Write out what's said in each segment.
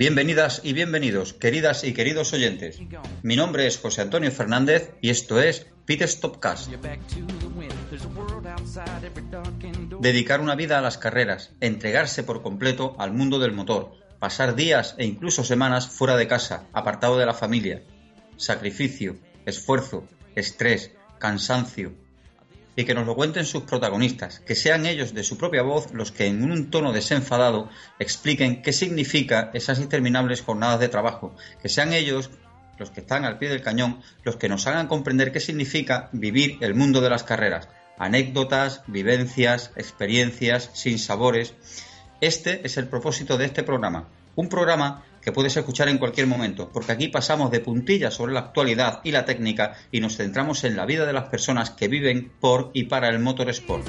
Bienvenidas y bienvenidos, queridas y queridos oyentes. Mi nombre es José Antonio Fernández y esto es Pit Stopcast. Dedicar una vida a las carreras, entregarse por completo al mundo del motor, pasar días e incluso semanas fuera de casa, apartado de la familia. Sacrificio, esfuerzo, estrés, cansancio, y que nos lo cuenten sus protagonistas, que sean ellos de su propia voz los que en un tono desenfadado expliquen qué significa esas interminables jornadas de trabajo, que sean ellos los que están al pie del cañón, los que nos hagan comprender qué significa vivir el mundo de las carreras, anécdotas, vivencias, experiencias, sin sabores. Este es el propósito de este programa, un programa que puedes escuchar en cualquier momento, porque aquí pasamos de puntillas sobre la actualidad y la técnica y nos centramos en la vida de las personas que viven por y para el motorsport.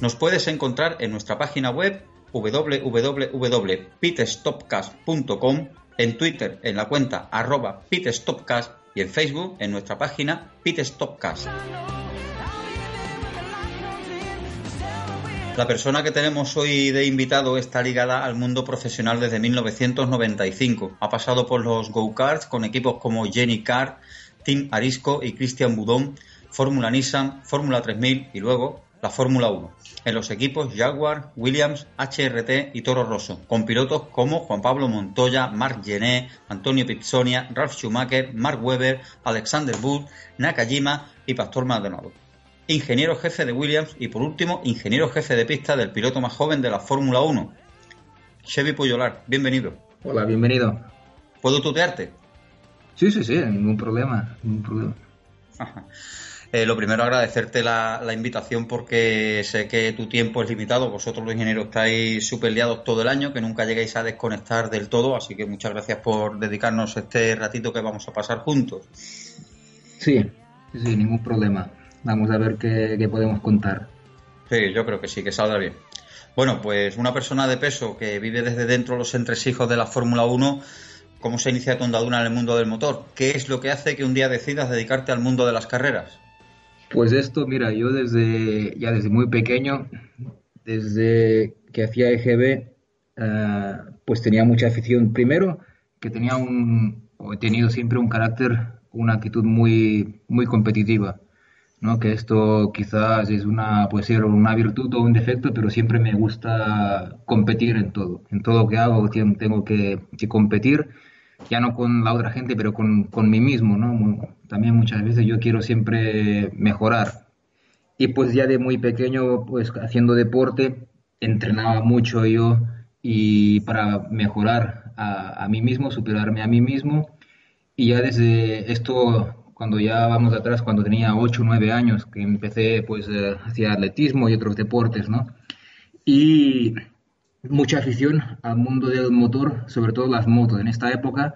Nos puedes encontrar en nuestra página web www.pitstopcast.com, en Twitter en la cuenta arroba pitstopcast y en Facebook en nuestra página pitstopcast. La persona que tenemos hoy de invitado está ligada al mundo profesional desde 1995. Ha pasado por los go-karts con equipos como Jenny Carr, Team Arisco y Christian Budón, Fórmula Nissan, Fórmula 3000 y luego la Fórmula 1. En los equipos Jaguar, Williams, HRT y Toro Rosso, con pilotos como Juan Pablo Montoya, Marc Gené, Antonio Pizzonia, Ralf Schumacher, Mark Webber, Alexander Wood, Nakajima y Pastor Maldonado ingeniero jefe de Williams y por último, ingeniero jefe de pista del piloto más joven de la Fórmula 1. Chevy Puyolar, bienvenido. Hola, bienvenido. ¿Puedo tutearte? Sí, sí, sí, ningún problema, ningún problema. Eh, lo primero, agradecerte la, la, invitación porque sé que tu tiempo es limitado. Vosotros los ingenieros estáis súper liados todo el año, que nunca lleguéis a desconectar del todo, así que muchas gracias por dedicarnos este ratito que vamos a pasar juntos. Sí, sí, ningún problema. Vamos a ver qué, qué, podemos contar. Sí, yo creo que sí, que saldrá bien. Bueno, pues una persona de peso que vive desde dentro los entresijos de la Fórmula 1, ¿cómo se inicia tu andadura en el mundo del motor? ¿Qué es lo que hace que un día decidas dedicarte al mundo de las carreras? Pues esto, mira, yo desde ya desde muy pequeño, desde que hacía EGB, uh, pues tenía mucha afición. Primero, que tenía un, o he tenido siempre un carácter, una actitud muy, muy competitiva. ¿No? que esto quizás es una puede ser una virtud o un defecto pero siempre me gusta competir en todo. En todo lo que hago tengo que, que competir ya no con la otra gente pero con, con mí mismo no también muchas veces yo quiero siempre mejorar. Y pues ya de muy pequeño pues haciendo deporte entrenaba mucho yo y para mejorar a, a mí mismo superarme a mí mismo. Y ya desde esto cuando ya vamos atrás, cuando tenía 8 o 9 años, que empecé pues eh, hacia atletismo y otros deportes, ¿no? Y mucha afición al mundo del motor, sobre todo las motos en esta época.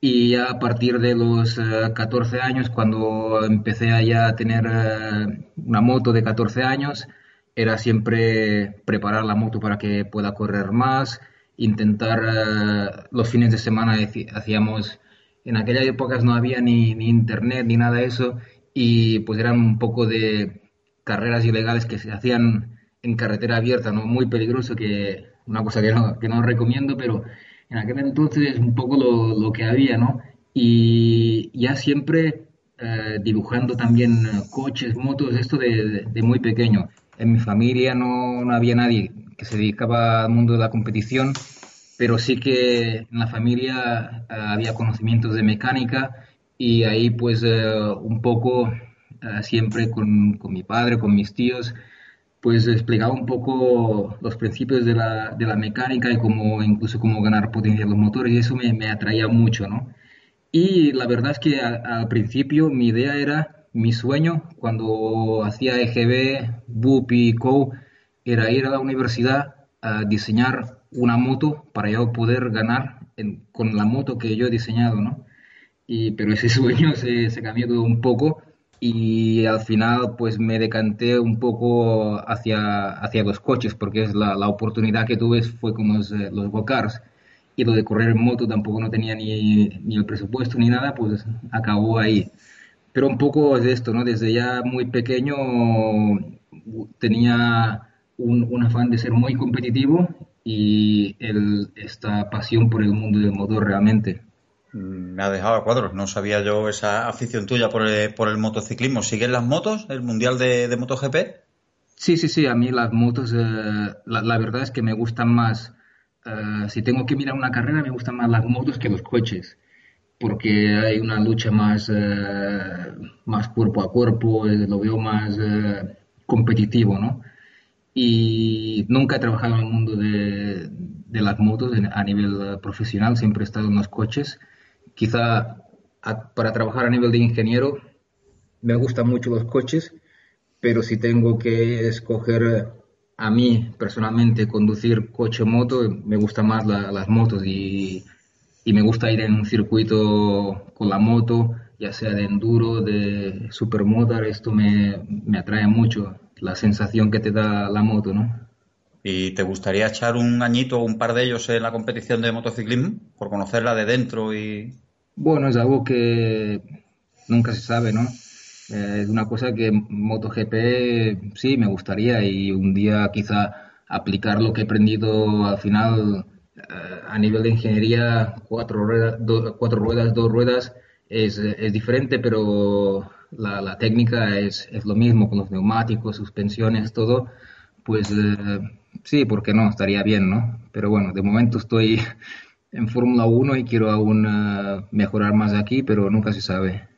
Y ya a partir de los eh, 14 años, cuando empecé a ya tener eh, una moto de 14 años, era siempre preparar la moto para que pueda correr más, intentar eh, los fines de semana hacíamos en aquellas épocas no había ni, ni, internet ni nada de eso y pues eran un poco de carreras ilegales que se hacían en carretera abierta, ¿no? Muy peligroso, que una cosa que no, que no recomiendo, pero en aquel entonces es un poco lo, lo que había, ¿no? Y ya siempre eh, dibujando también coches, motos, esto de, de, de, muy pequeño. En mi familia no, no había nadie que se dedicaba al mundo de la competición, pero sí que en la familia eh, había conocimientos de mecánica y ahí pues un poco siempre con, con, mi padre, con mis tíos, pues explicaba un poco los principios de la, de la mecánica y cómo incluso cómo ganar potencia de los motores y eso me, me atraía mucho, ¿no? Y la verdad es que al principio mi idea era, mi sueño cuando hacía EGB, BUP y CO, era ir a la universidad a diseñar una moto para yo poder ganar con la moto que yo he diseñado, ¿no? Y, pero ese sueño se, cambió todo un poco y al final pues me decanté un poco hacia, hacia los coches porque es la, oportunidad que tuve fue con los, eh, los go-cars y lo de correr en moto tampoco no tenía ni, ni, el presupuesto ni nada, pues acabó ahí. Pero un poco es esto, ¿no? Desde ya muy pequeño tenía un afán de ser muy competitivo y el, esta pasión por el mundo del motor realmente. Mm, me ha dejado a cuadros. No sabía yo esa afición tuya por el, por el motociclismo. ¿Siguen las motos, el Mundial de, de MotoGP? Sí, sí, sí. A mí las motos, eh, la, la, verdad es que me gustan más. Uh, si tengo que mirar una carrera, me gustan más las motos que los coches. Porque hay una lucha más, uh, más cuerpo a cuerpo, lo veo más competitivo, ¿no? Y nunca he trabajado en el mundo de, de las motos a nivel profesional, siempre he estado en los coches. Quizá para trabajar a nivel de ingeniero me gustan mucho los coches, pero si tengo que escoger a mí personalmente conducir coche o moto, me gustan más la, las motos y, y, me gusta ir en un circuito con la moto, ya sea de enduro, de supermotor, esto me, me atrae mucho, la sensación que te da la moto, ¿no? ¿Y te gustaría echar un añito o un par de ellos en la competición de motociclismo? Por conocerla de dentro y, bueno, es algo que nunca se sabe, ¿no? Eh, es una cosa que MotoGP sí me gustaría y un día quizá aplicar lo que he aprendido al final eh, a nivel de ingeniería, cuatro ruedas, do, cuatro ruedas dos ruedas, es, es diferente, pero la, técnica es, es, lo mismo con los neumáticos, suspensiones, todo. Pues eh, sí, ¿por qué no? Estaría bien, ¿no? Pero bueno, de momento estoy en Fórmula 1 y quiero aún uh, mejorar más aquí, pero nunca se sabe.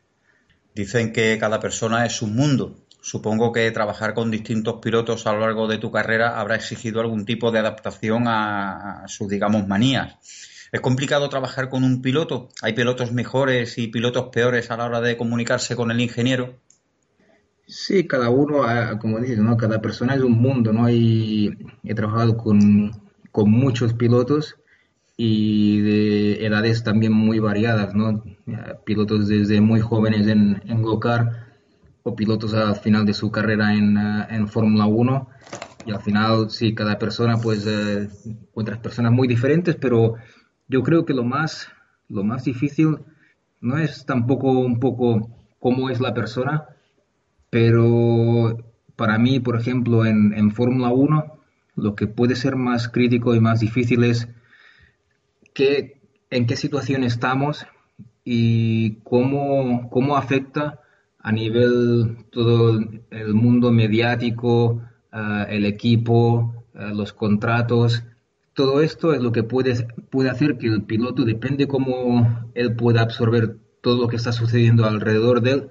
Dicen que cada persona es un mundo. Supongo que trabajar con distintos pilotos a lo largo de tu carrera habrá exigido algún tipo de adaptación a, a sus, digamos, manías. ¿Es complicado trabajar con un piloto? ¿Hay pilotos mejores y pilotos peores a la hora de comunicarse con el ingeniero? Sí, cada uno, ah, como dices, ¿no? cada persona es un mundo, ¿no? Y he trabajado con, con muchos pilotos y de edades también muy variadas, ¿no? Pilotos desde muy jóvenes en, en Go-Kart o pilotos al final de su carrera en, uh, en Fórmula 1 y al final sí, cada persona pues uh, otras personas muy diferentes, pero yo creo que lo más, lo más difícil no es tampoco un poco cómo es la persona, pero para mí, por ejemplo, en, en Fórmula 1, lo que puede ser más crítico y más difícil es qué, en qué situación estamos y cómo, cómo afecta a nivel todo el mundo mediático, uh, el equipo, uh, los contratos. Todo esto es lo que puede, puede hacer que el piloto, depende cómo él pueda absorber todo lo que está sucediendo alrededor de él,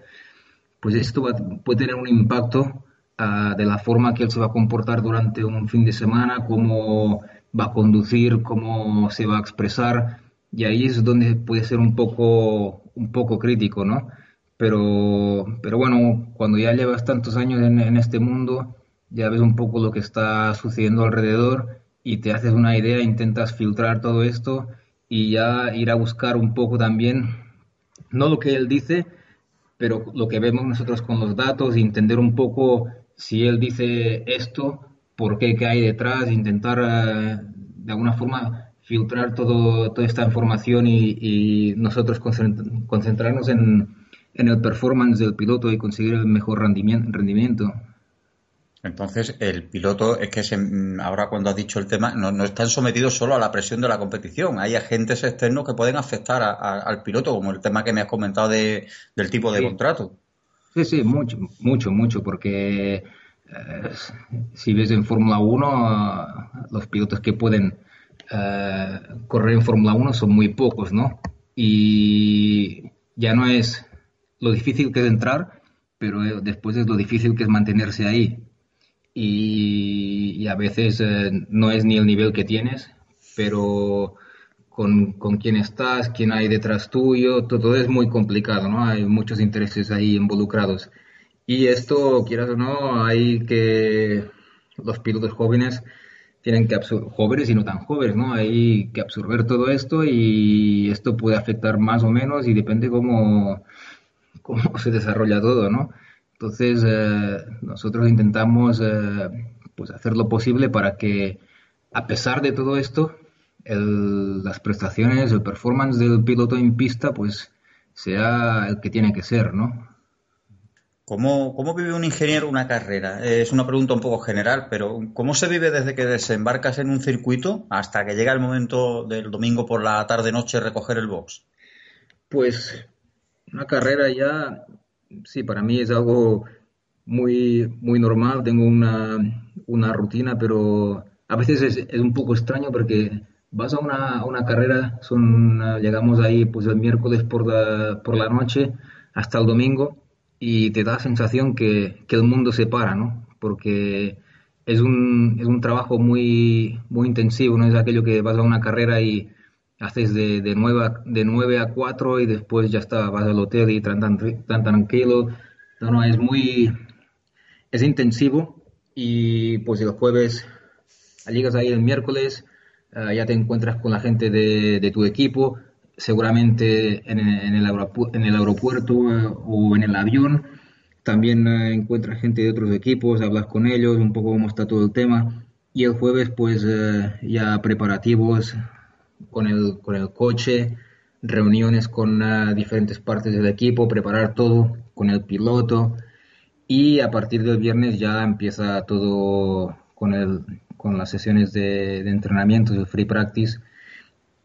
pues esto va, puede tener un impacto uh, de la forma que él se va a comportar durante un fin de semana, cómo va a conducir, cómo se va a expresar, y ahí es donde puede ser un poco, un poco crítico, ¿no? Pero, pero bueno, cuando ya llevas tantos años en, en este mundo, ya ves un poco lo que está sucediendo alrededor y te haces una idea, intentas filtrar todo esto y ya ir a buscar un poco también, no lo que él dice, pero lo que vemos nosotros con los datos, entender un poco si él dice esto, por qué, qué hay detrás, intentar uh, de alguna forma filtrar todo, toda esta información y, y nosotros concentrarnos en, en, el performance del piloto y conseguir el mejor rendimiento. Entonces, el piloto es que se, ahora cuando has dicho el tema, no, no, están sometidos solo a la presión de la competición. Hay agentes externos que pueden afectar a, a, al piloto, como el tema que me has comentado de, del tipo de sí. contrato. Sí, sí, mucho, mucho, mucho, porque eh, si ves en Fórmula 1, los pilotos que pueden eh, correr en Fórmula 1 son muy pocos, ¿no? Y ya no es lo difícil que es entrar, pero eh, después es lo difícil que es mantenerse ahí. Y, a veces no es ni el nivel que tienes, pero con, con quién estás, quién hay detrás tuyo, todo es muy complicado, ¿no? Hay muchos intereses ahí involucrados. Y esto, quieras o no, hay que los pilotos jóvenes tienen que absorber, jóvenes y no tan jóvenes, ¿no? Hay que absorber todo esto y esto puede afectar más o menos y depende cómo, cómo se desarrolla todo, ¿no? Entonces, eh, nosotros intentamos eh, pues hacer lo posible para que, a pesar de todo esto, las prestaciones, el performance del piloto en pista, pues sea el que tiene que ser, ¿no? ¿Cómo, ¿Cómo, vive un ingeniero una carrera? Es una pregunta un poco general, pero ¿cómo se vive desde que desembarcas en un circuito hasta que llega el momento del domingo por la tarde-noche recoger el box? Pues una carrera ya, sí, para mí es algo muy, muy normal, tengo una, una rutina, pero a veces es, un poco extraño porque vas a una, una carrera, son, llegamos ahí pues el miércoles por la, por la noche hasta el domingo y te da la sensación que, que, el mundo se para, ¿no? Porque es un, es un trabajo muy, muy intensivo, no es aquello que vas a una carrera y haces de, de, 9, a, de 9 a 4 y después ya está, vas al hotel y tan, tan, tan tranquilo. No, es muy, es intensivo y pues el jueves llegas ahí el miércoles, uh, ya te encuentras con la gente de, de tu equipo, seguramente en, en, el, en el, aeropuerto eh, o en el avión. También eh, encuentras gente de otros equipos, hablas con ellos, un poco cómo está todo el tema. Y el jueves, pues ya preparativos con el, con el coche, reuniones con diferentes partes del equipo, preparar todo con el piloto. Y a partir del viernes ya empieza todo con, el, con las sesiones de, de entrenamiento, el free practice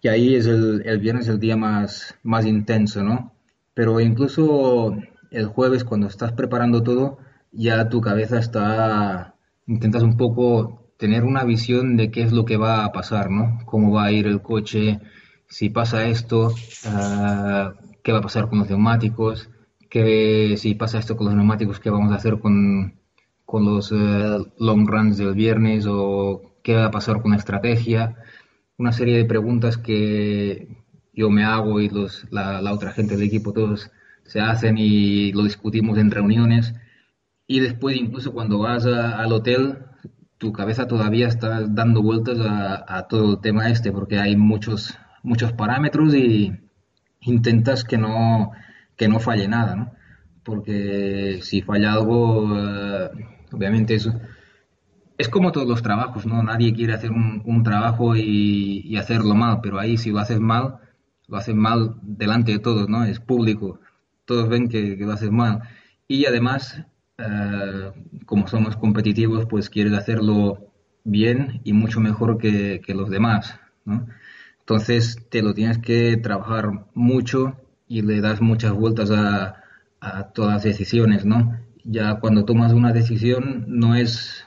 que ahí es el, el viernes el día más, más intenso, ¿no? Pero incluso el jueves cuando estás preparando todo, ya tu cabeza está, intentas un poco tener una visión de qué es lo que va a pasar, ¿no? Cómo va a ir el coche, si pasa esto, uh, qué va a pasar con los neumáticos, qué, si pasa esto con los neumáticos, qué vamos a hacer con, con los uh, long runs del viernes o qué va a pasar con la estrategia una serie de preguntas que yo me hago y los, la, la, otra gente del equipo todos se hacen y lo discutimos en reuniones. Y después, incluso cuando vas a, al hotel, tu cabeza todavía está dando vueltas a, todo el tema este, porque hay muchos, muchos parámetros y intentas que no, que no falle nada, ¿no? Porque si falla algo, uh, obviamente eso es como todos los trabajos, ¿no? Nadie quiere hacer un, trabajo y, y, hacerlo mal, pero ahí si lo haces mal, lo haces mal delante de todos, ¿no? Es público, todos ven que, que lo haces mal. Y además, eh, como somos competitivos, pues quieres hacerlo bien y mucho mejor que, que los demás, ¿no? Entonces te lo tienes que trabajar mucho y le das muchas vueltas a, a todas las decisiones, ¿no? Ya cuando tomas una decisión no es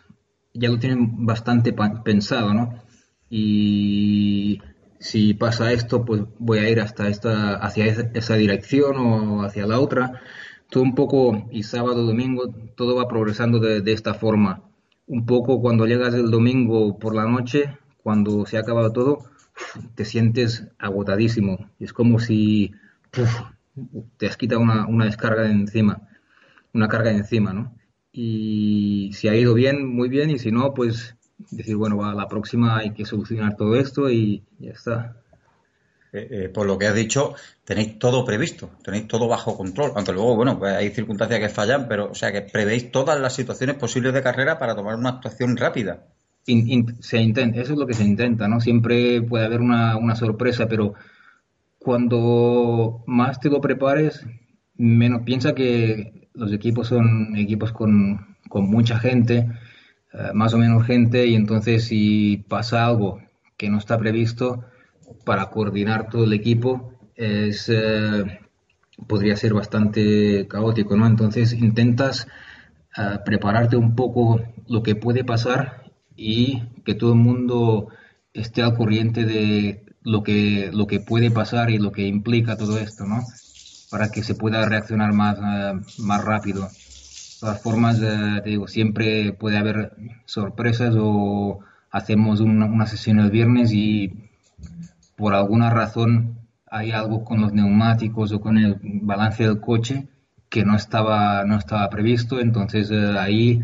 ya lo tienen bastante pensado, ¿no? Y si pasa esto, pues voy a ir hasta esta, hacia esa dirección o hacia la otra. Todo un poco, y sábado, domingo, todo va progresando de, esta forma. Un poco cuando llegas el domingo por la noche, cuando se ha acabado todo, te sientes agotadísimo. Es como si te has quitado una, descarga de encima, una carga de encima, ¿no? y si ha ido bien, muy bien, y si no, pues decir, bueno, a la próxima hay que solucionar todo esto y ya está. Eh, eh, por lo que has dicho, tenéis todo previsto, tenéis todo bajo control, aunque luego, bueno, pues hay circunstancias que fallan, pero, o sea, que prevéis todas las situaciones posibles de carrera para tomar una actuación rápida. Se intenta, eso es lo que se intenta, ¿no? Siempre puede haber una, una sorpresa, pero cuando más te lo prepares, menos piensa que los equipos son equipos con, con mucha gente, uh, más o menos gente, y entonces si pasa algo que no está previsto, para coordinar todo el equipo es, uh, podría ser bastante caótico, ¿no? Entonces intentas eh, prepararte un poco lo que puede pasar y que todo el mundo esté al corriente de lo que, lo que puede pasar y lo que implica todo esto, ¿no? Para que se pueda reaccionar más, eh, más rápido. De todas formas, eh, te digo, siempre puede haber sorpresas o hacemos una, una sesión el viernes y por alguna razón hay algo con los neumáticos o con el balance del coche que no estaba, no estaba previsto, entonces eh, ahí,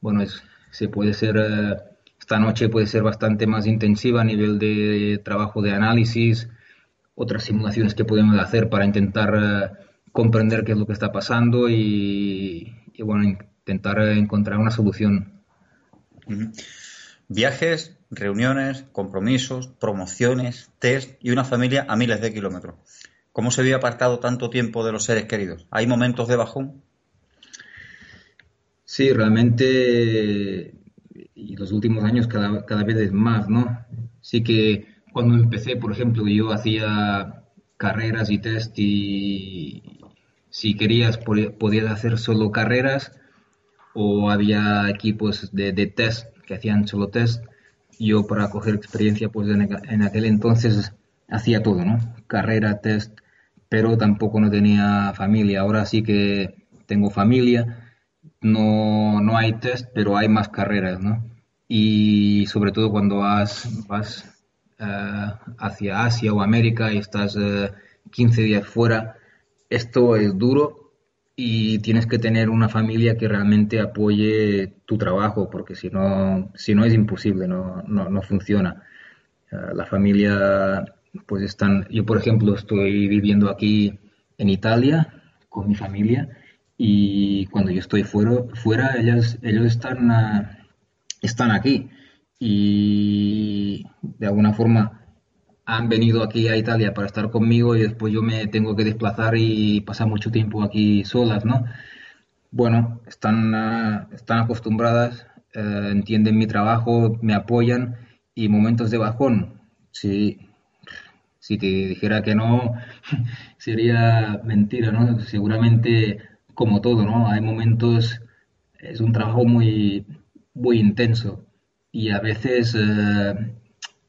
bueno, es, se puede ser, eh, esta noche puede ser bastante más intensiva a nivel de trabajo de análisis, otras simulaciones que podemos hacer para intentar eh, comprender qué es lo que está pasando y, y bueno, intentar encontrar una solución. Viajes, reuniones, compromisos, promociones, test y una familia a miles de kilómetros. ¿Cómo se había apartado tanto tiempo de los seres queridos? ¿Hay momentos de bajón? Sí, realmente, y los últimos años cada, cada vez es más, ¿no? Sí que cuando empecé, por ejemplo, yo hacía carreras y test y si querías podías hacer solo carreras o había equipos de, de test que hacían solo test. Yo para coger experiencia, pues en, en aquel entonces hacía todo, ¿no? Carrera, test, pero tampoco no tenía familia. Ahora sí que tengo familia, no, no hay test, pero hay más carreras, ¿no? Y sobre todo cuando vas, vas uh, hacia Asia o América y estás uh, eh, 15 días fuera, esto es duro y tienes que tener una familia que realmente apoye tu trabajo, porque si no, si no es imposible, no, no, no funciona. Uh, la familia pues están, yo por ejemplo estoy viviendo aquí en Italia con mi familia y cuando yo estoy fuera, fuera ellos, ellos están, uh, están aquí y de alguna forma han venido aquí a Italia para estar conmigo y después yo me tengo que desplazar y pasar mucho tiempo aquí solas, ¿no? Bueno, están, uh, están acostumbradas, uh, entienden mi trabajo, me apoyan y momentos de bajón, sí, si te dijera que no, sería mentira, ¿no? Seguramente, como todo, ¿no? Hay momentos, es un trabajo muy, muy intenso y a veces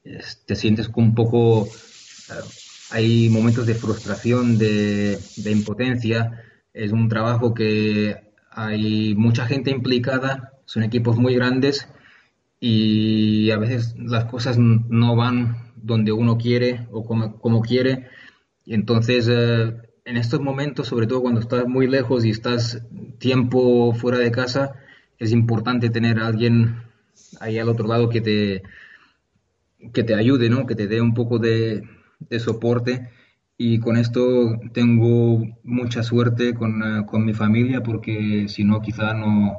eh, te sientes un poco, eh, hay momentos de frustración, de, de impotencia, es un trabajo que hay mucha gente implicada, son equipos muy grandes y a veces las cosas no van donde uno quiere o como, quiere. Y entonces, eh, en estos momentos, sobre todo cuando estás muy lejos y estás tiempo fuera de casa, es importante tener a alguien ahí al otro lado que te, que te ayude, ¿no? que te dé un poco de, soporte. Y con esto tengo mucha suerte con, eh, con mi familia porque si no, quizá no,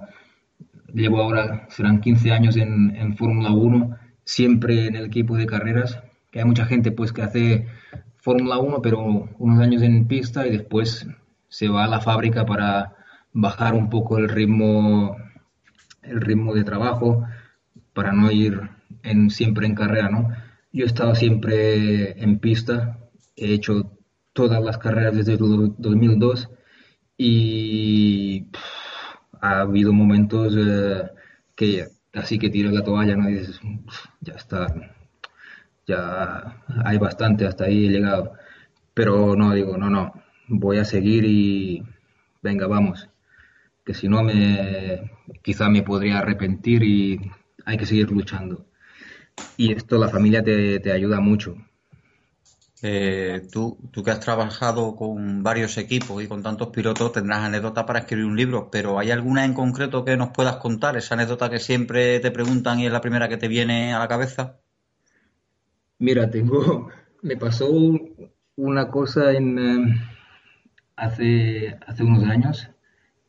llevo ahora, serán 15 años en, en Fórmula 1, siempre en el equipo de carreras que hay mucha gente pues que hace Fórmula 1, pero unos años en pista y después se va a la fábrica para bajar un poco el ritmo, el ritmo de trabajo, para no ir en, siempre en carrera, ¿no? Yo he estado siempre en pista, he hecho todas las carreras desde el 2002 y ha habido momentos eh, que así que tiras la toalla, ¿no? Y dices, ya está, ya hay bastante, hasta ahí he llegado. Pero no, digo, no, no, voy a seguir y venga, vamos, que si no me, quizá me podría arrepentir y hay que seguir luchando. Y esto la familia te, te ayuda mucho. Eh, tú, tú que has trabajado con varios equipos y con tantos pilotos tendrás anécdota para escribir un libro, pero ¿hay alguna en concreto que nos puedas contar? Esa anécdota que siempre te preguntan y es la primera que te viene a la cabeza. Mira, tengo, me pasó una cosa en, eh, hace, hace unos años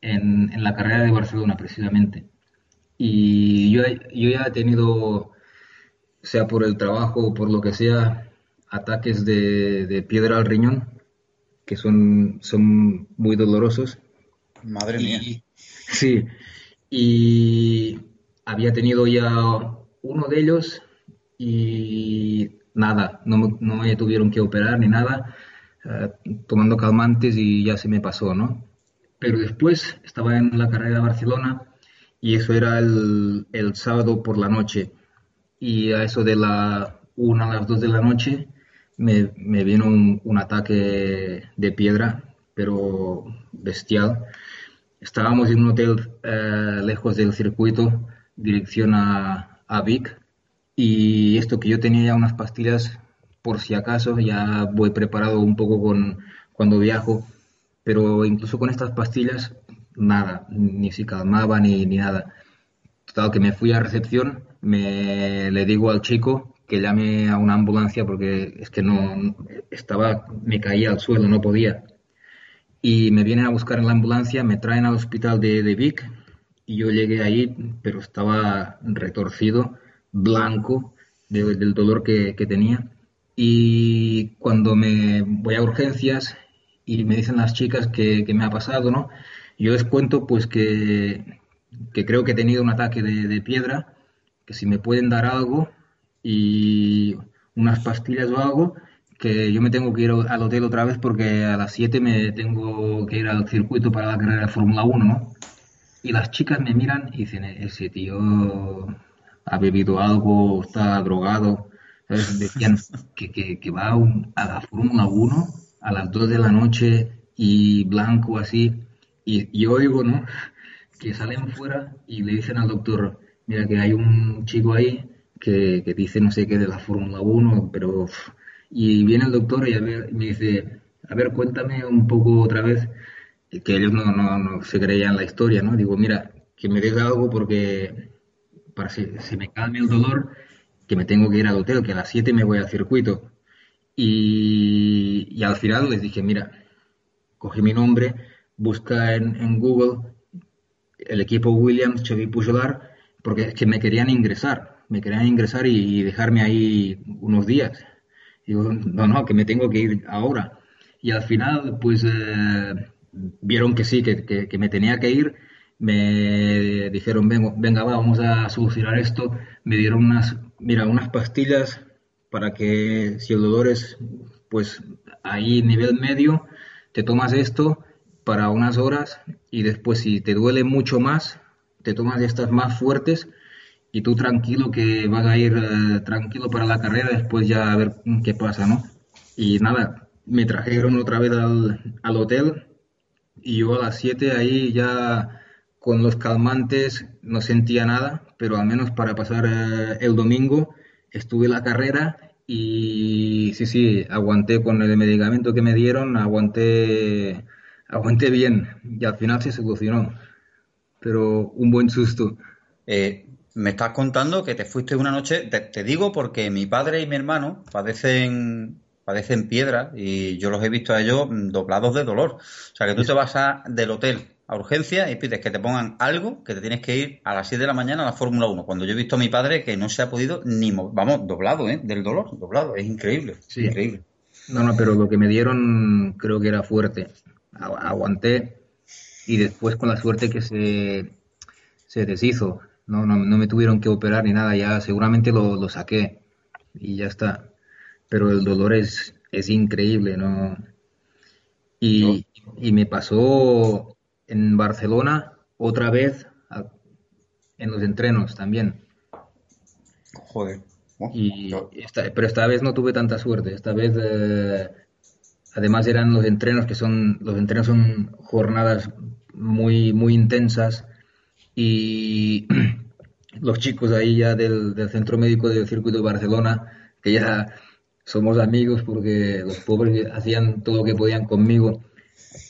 en, en la carrera de Barcelona precisamente. Y yo, yo ya he tenido, sea por el trabajo o por lo que sea, ataques de, de piedra al riñón, que son, son muy dolorosos. Madre mía. sí, y había tenido ya uno de ellos y nada, no, no me tuvieron que operar ni nada, eh, tomando calmantes y ya se me pasó, ¿no? Pero después estaba en la carrera de Barcelona y eso era el, el sábado por la noche. Y a eso de la una a las dos de la noche me, me vino un, un ataque de piedra, pero bestial. Estábamos en un hotel eh, lejos del circuito, dirección a, a Vic, y esto que yo tenía ya unas pastillas por si acaso, ya voy preparado un poco con cuando viajo, pero incluso con estas pastillas, nada, ni se calmaba ni, ni nada. Total, que me fui a recepción, me le digo al chico que llame a una ambulancia porque es que no estaba, me caía al suelo, no podía. Y me vienen a buscar en la ambulancia, me traen al hospital de, de Vic y yo llegué ahí, pero estaba retorcido, blanco de- del dolor que, que tenía. Y cuando me voy a urgencias y me dicen las chicas que, que me ha pasado, ¿no? Yo les cuento pues que, que creo que he tenido un ataque de, de piedra, que si me pueden dar algo y unas pastillas o algo, que yo me tengo que ir al hotel otra vez porque a las 7 me tengo que ir al circuito para la carrera de Fórmula 1, ¿no? Y las chicas me miran y dicen, ese tío ha bebido algo, está drogado. ¿Sabes? Decían que, que, va a la Fórmula 1 a las 2 de la noche y blanco así. Y, y oigo, ¿no? Que salen fuera y le dicen al doctor, mira que hay un chico ahí que, que dice no sé qué de la Fórmula 1, pero... uf". Y viene el doctor y a ver, me dice, a ver, cuéntame un poco otra vez que ellos no, no, no se creían la historia, ¿no? Digo, mira, que me des algo porque para que se me calme el dolor, que me tengo que ir al hotel, que a las 7 me voy al circuito. Y, y al final les dije, mira, coge mi nombre, busca en Google el equipo Williams, Chevy Pujolar, porque es que me querían ingresar, me querían ingresar y, y dejarme ahí unos días. Digo, no, no, que me tengo que ir ahora. Y al final, pues eh, vieron que sí, que, que- que me tenía que ir. Me dijeron, venga, venga, va, vamos a solucionar esto. Me dieron unas, mira, unas pastillas para que si el dolor es, pues ahí nivel medio, te tomas esto para unas horas y después si te duele mucho más, te tomas estas más fuertes y tú tranquilo que vas a ir eh, tranquilo para la carrera, después ya a ver qué pasa, ¿no? Y nada, me trajeron otra vez al, al hotel y yo a las 7 ahí ya con los calmantes no sentía nada, pero al menos para pasar eh, el domingo estuve la carrera y sí, sí, aguanté con el medicamento que me dieron, aguanté, aguanté bien y al final se solucionó, pero un buen susto. Eh, me estás contando que te fuiste una noche, te, te digo porque mi padre y mi hermano padecen, padecen piedra y yo los he visto a ellos mm, doblados de dolor. O sea que tú te vas a- del hotel a urgencia y pides que te pongan algo que te tienes que ir a las 7 de la mañana a la Fórmula 1. Cuando yo he visto a mi padre que no se ha podido ni mover, vamos, doblado, ¿eh? Del dolor, doblado. Es increíble, Sí. increíble. No, no, pero lo que me dieron creo que era fuerte. Agu- Aguanté y después con la suerte que se, se deshizo. No, no, no me tuvieron que operar ni nada, ya seguramente lo, lo saqué y ya está. Pero el dolor es, es increíble, ¿no? Y, y me pasó en Barcelona otra vez a- en los entrenos también. Joder. Y yo- esta- pero esta vez no tuve tanta suerte. Esta vez, eh, además, eran los entrenos que son, los entrenos son jornadas muy, muy intensas y los chicos ahí ya del, centro médico del circuito de Barcelona, que ya somos amigos porque los pobres hacían todo lo que podían conmigo.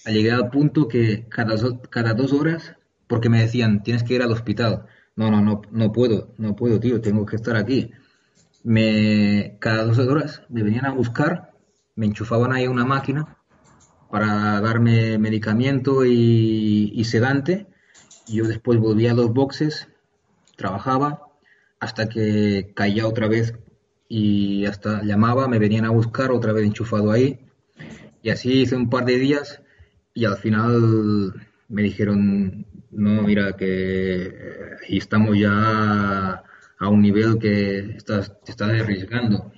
Llegué al punto que cada, cada dos horas, porque me decían, tienes que ir al hospital. No, no, no, no puedo, no puedo, tío, tengo que estar aquí me, cada dos horas me venían a buscar, me enchufaban ahí una máquina para darme medicamento y, y sedante. Yo después volvía a los boxes, trabajaba hasta que caía otra vez y hasta llamaba, me venían a buscar otra vez enchufado ahí. Y así hice un par de días y al final me dijeron, no, mira, que eh, estamos ya a un nivel que estás, te estás arriesgando.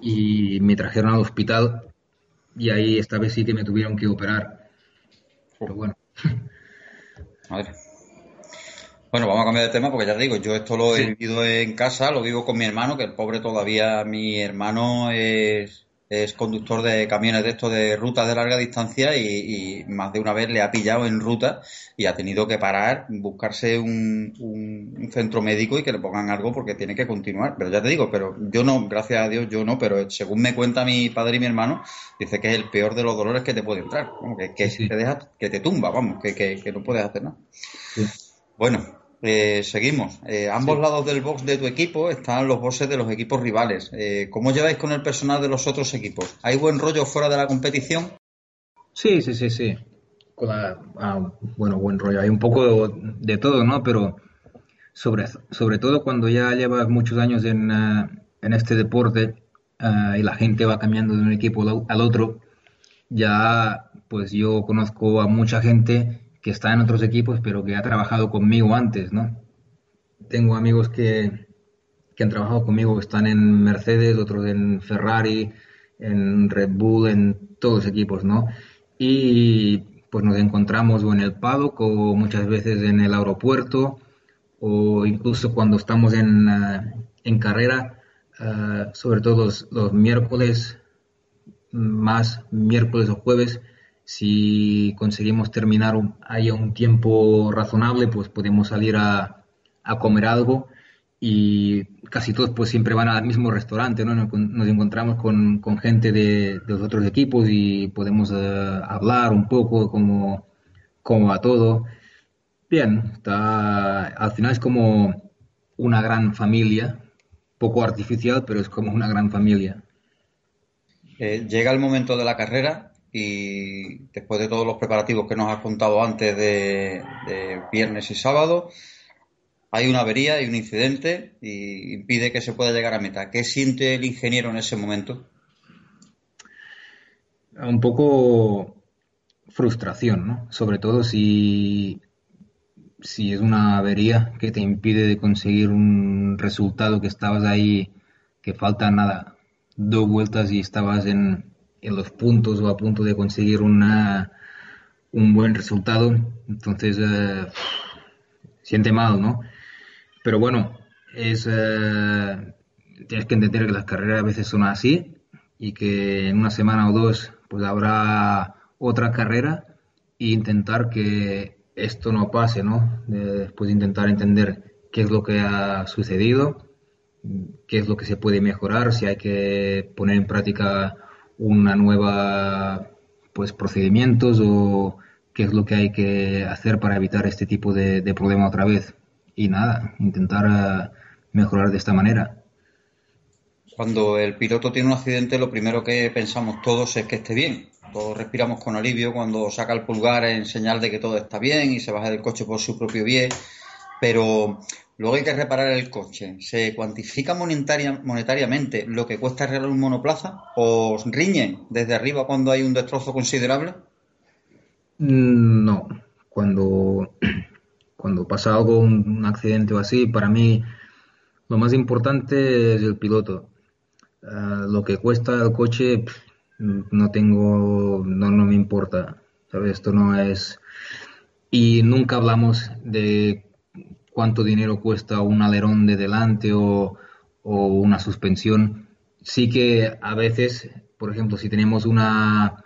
Y me trajeron al hospital y ahí esta vez sí que me tuvieron que operar. Pero bueno, Madre. Bueno, vamos a cambiar de tema porque ya te digo, yo esto lo he vivido en casa, lo vivo con mi hermano, que el pobre todavía, mi hermano es es conductor de camiones de estos de rutas de larga distancia y, más de una vez le ha pillado en ruta y ha tenido que parar, buscarse un, un, centro médico y que le pongan algo porque tiene que continuar. Pero ya te digo, pero yo no, gracias a Dios yo no, pero según me cuenta mi padre y mi hermano, dice que es el peor de los dolores que te puede entrar, que, que te deja, que te tumba, vamos, que, que, que no puedes hacer nada. Bueno, eh, seguimos. Eh, ambos lados del box de tu equipo están los bosses de los equipos rivales. Eh, ¿Cómo lleváis con el personal de los otros equipos? ¿Hay buen rollo fuera de la competición? Sí, sí, sí, sí. Ah, bueno, buen rollo. Hay un poco de, todo, ¿no? Pero sobre, sobre todo cuando ya llevas muchos años en, ah, en este deporte ah, y la gente va cambiando de un equipo al otro, ya pues yo conozco a mucha gente que está en otros equipos, pero que ha trabajado conmigo antes, ¿no? Tengo amigos que, que han trabajado conmigo, están en Mercedes, otros en Ferrari, en Red Bull, en todos los equipos, ¿no? Y pues nos encontramos o en el paddock o muchas veces en el aeropuerto o incluso cuando estamos en, eh, en carrera, uh, sobre todo los, los, miércoles, más miércoles o jueves, si conseguimos terminar un, ahí a un tiempo razonable, pues podemos salir a, a, comer algo y casi todos pues siempre van al mismo restaurante, ¿no? Nos, encontramos con, con gente de, de, los otros equipos y podemos uh, hablar un poco como, como va todo. Bien, está, al final es como una gran familia, poco artificial, pero es como una gran familia. Eh, llega el momento de la carrera y después de todos los preparativos que nos has contado antes de, viernes y sábado, hay una avería, hay un incidente y impide que se pueda llegar a meta. ¿Qué siente el ingeniero en ese momento? Un poco frustración, ¿no? Sobre todo si, si es una avería que te impide de conseguir un resultado que estabas ahí, que falta nada, dos vueltas y estabas en, en los puntos o a punto de conseguir una, un buen resultado, entonces eh, siente mal, ¿no? Pero bueno, es, eh, tienes que entender que las carreras a veces son así y que en una semana o dos pues habrá otra carrera e intentar que esto no pase, ¿no? Después intentar entender qué es lo que ha sucedido, qué es lo que se puede mejorar, si hay que poner en práctica una nueva pues procedimientos o qué es lo que hay que hacer para evitar este tipo de, problema otra vez. Y nada, intentar eh, mejorar de esta manera. Cuando el piloto tiene un accidente, lo primero que pensamos todos es que esté bien. Todos respiramos con alivio cuando saca el pulgar en señal de que todo está bien y se baja del coche por su propio bien. Pero Luego hay que reparar el coche. ¿Se cuantifica monetariamente lo que cuesta arreglar un monoplaza? ¿O riñen desde arriba cuando hay un destrozo considerable? Mm, no. Cuando, cuando pasa algo, un, accidente o así, para mí lo más importante es el piloto. Ah, lo que cuesta el coche, no tengo, no, no me importa. ¿sabes? Esto no es. Y nunca hablamos de cuánto dinero cuesta un alerón de delante o, una suspensión. Sí que a veces, por ejemplo, si tenemos una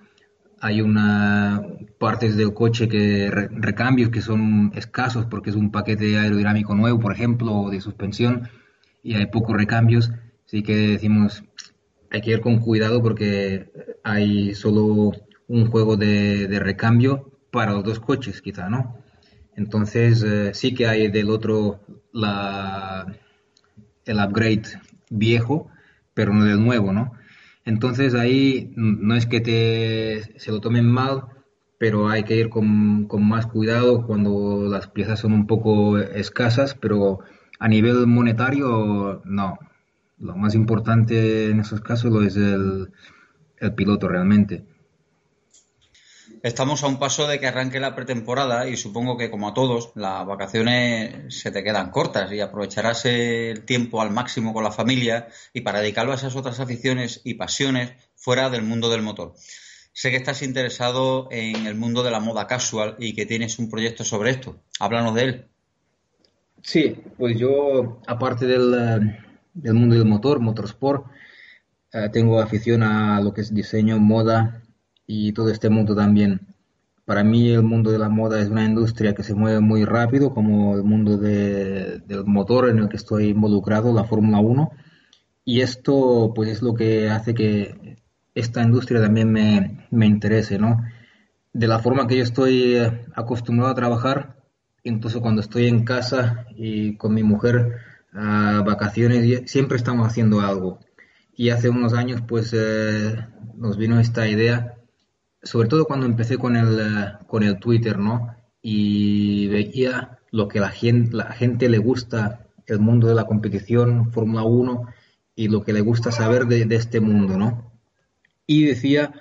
hay una partes del coche que recambios que son escasos porque es un paquete aerodinámico nuevo, por ejemplo, o de suspensión y hay pocos recambios, sí que decimos hay que ir con cuidado porque hay solo un juego de, de recambio para los dos coches, quizá, ¿no? Entonces eh, sí que hay del otro la, el upgrade viejo, pero no del nuevo, ¿no? Entonces ahí no es que te, se lo tomen mal, pero hay que ir con, con, más cuidado cuando las piezas son un poco escasas, pero a nivel monetario no. Lo más importante en esos casos lo es el, el piloto realmente. Estamos a un paso de que arranque la pretemporada y supongo que como a todos las vacaciones se te quedan cortas y aprovecharás el tiempo al máximo con la familia y para dedicarlo a esas otras aficiones y pasiones fuera del mundo del motor. Sé que estás interesado en el mundo de la moda casual y que tienes un proyecto sobre esto. Háblanos de él. Sí, pues yo, aparte del, mundo del motor, motorsport, eh, tengo afición a lo que es diseño, moda y todo este mundo también. Para mí el mundo de la moda es una industria que se mueve muy rápido, como el mundo de- del motor en el que estoy involucrado, la Fórmula Uno. Y esto pues es lo que hace que esta industria también me, me interese, ¿no? De la forma que yo estoy eh, acostumbrado a trabajar, incluso cuando estoy en casa y con mi mujer a vacaciones, siempre estamos haciendo algo. Y hace unos años pues eh, nos vino esta idea, sobre todo cuando empecé con el, eh, con el Twitter, ¿no? Y veía lo que la gente, la gente le gusta, el mundo de la competición, Fórmula Uno y lo que le gusta saber de, de este mundo, ¿no? Y decía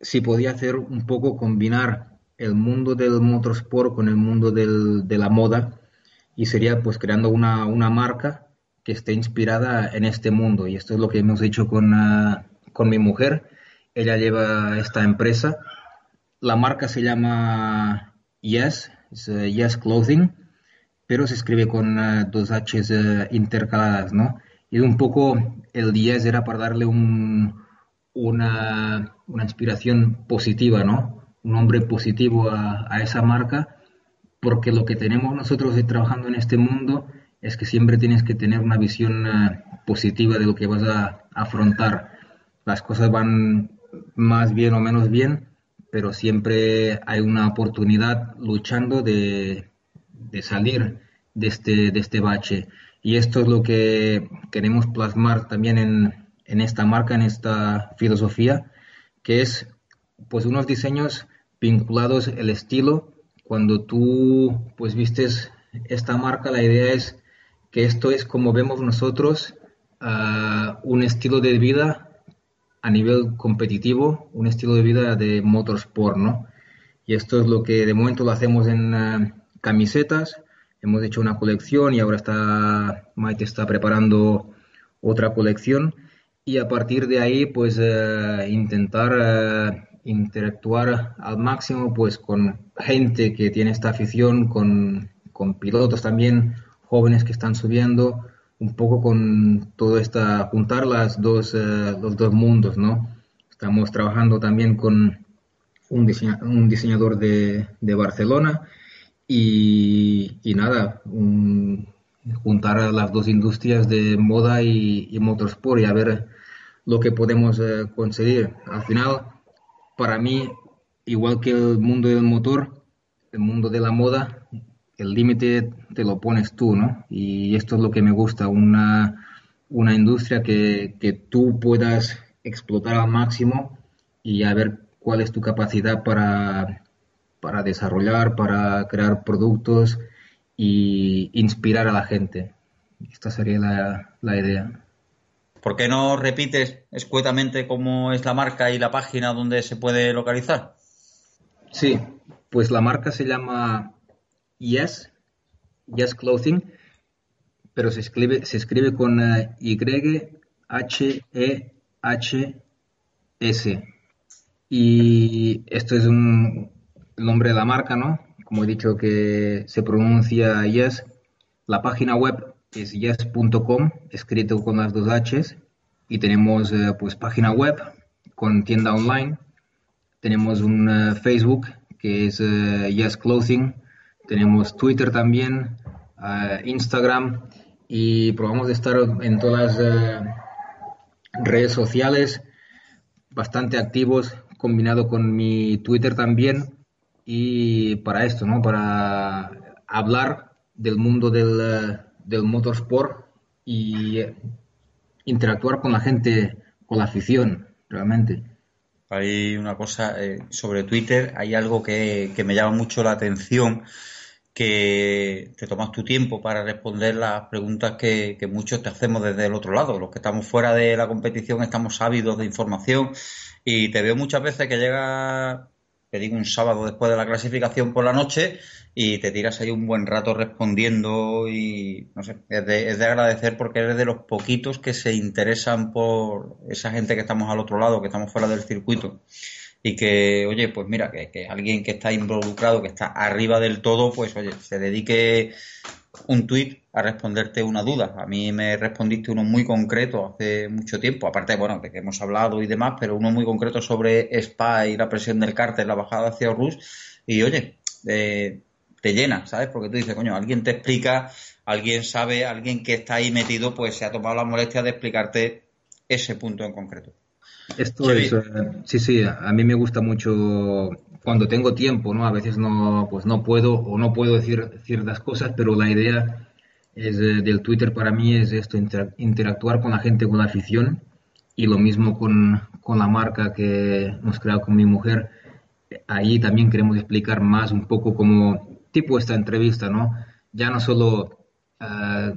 si podía hacer un poco combinar el mundo del motorsport con el mundo del- de la moda y sería pues creando una, una marca que esté inspirada en este mundo y esto es lo que hemos hecho con, ah, con mi mujer. Ella lleva esta empresa. La marca se llama Yes, es, eh, Yes Clothing, pero se escribe con ah, dos H's eh, intercaladas, ¿no? Y un poco el Yes era para darle un, una, una inspiración positiva, ¿no? Un nombre positivo a, a esa marca, porque lo que tenemos nosotros trabajando en este mundo es que siempre tienes que tener una visión eh, positiva de lo que vas a afrontar. Las cosas van más bien o menos bien, pero siempre hay una oportunidad luchando de, de salir de este, de este bache. Y esto es lo que queremos plasmar también en, en esta marca, en esta filosofía, que es pues unos diseños vinculados el estilo. Cuando tú pues vistes esta marca, la idea es que esto es como vemos nosotros uh, un estilo de vida a nivel competitivo, un estilo de vida de motorsport, ¿no? Y esto es lo que de momento lo hacemos en uh, camisetas. Hemos hecho una colección y ahora está Maite está preparando otra colección y a partir de ahí pues uh, intentar interactuar al máximo pues con gente que tiene esta afición, con, con pilotos también jóvenes que están subiendo, un poco con todo esta, juntar las dos, uh, los dos mundos, ¿no? Estamos trabajando también con un, diseña, un diseñador de, de Barcelona y, y nada, un, juntar las dos industrias de moda y, y motorsport y a ver lo que podemos uh, conseguir. Al final, para mí, igual que el mundo del motor, el mundo de la moda, el límite te lo pones tú, ¿no? Y esto es lo que me gusta, una, una industria que, que, tú puedas explotar al máximo y a ver cuál es tu capacidad para, para desarrollar, para crear productos y inspirar a la gente. Esta sería la, la idea. ¿Por qué no repites escuetamente cómo es la marca y la página donde se puede localizar? Sí, pues la marca se llama Yes, Yes Clothing, pero se escribe, se escribe con uh, Y H E H S. Y esto es un el nombre de la marca, ¿no? Como he dicho que se pronuncia Yes. La página web es yes.com, escrito con las dos H's. Y tenemos uh, pues página web con tienda online. Tenemos un uh, Facebook que es Yes Clothing tenemos Twitter también, uh, Instagram y probamos de estar en todas las uh, redes sociales bastante activos combinado con mi Twitter también y para esto, ¿no? Para hablar del mundo del, uh, del motorsport y interactuar con la gente, con la afición, realmente. Hay una cosa eh, sobre Twitter, hay algo que, que, me llama mucho la atención, que te tomas tu tiempo para responder las preguntas que, que, muchos te hacemos desde el otro lado. Los que estamos fuera de la competición estamos ávidos de información y te veo muchas veces que llega, te digo, un sábado después de la clasificación por la noche y te tiras ahí un buen rato respondiendo y no sé, es de, es de agradecer porque eres de los poquitos que se interesan por esa gente que estamos al otro lado, que estamos fuera del circuito. Y que, oye, pues mira, que, que, alguien que está involucrado, que está arriba del todo, pues oye, se dedique un tuit a responderte una duda. A mí me respondiste uno muy concreto hace mucho tiempo, aparte, bueno, de que hemos hablado y demás, pero uno muy concreto sobre SPA y la presión del cártel, la bajada hacia Horus. Y oye, eh, te llena, ¿sabes? Porque tú dices, coño, alguien te explica, alguien sabe, alguien que está ahí metido, pues se ha tomado la molestia de explicarte ese punto en concreto. Esto es, eh, sí, sí, a mí me gusta mucho cuando tengo tiempo, ¿no? A veces no, pues no puedo o no puedo decir ciertas cosas, pero la idea es, eh, del Twitter para mí es esto, interactuar con la gente, con la afición y lo mismo con, con la marca que hemos creado con mi mujer. Ahí también queremos explicar más un poco como tipo esta entrevista, ¿no? Ya no solo uh,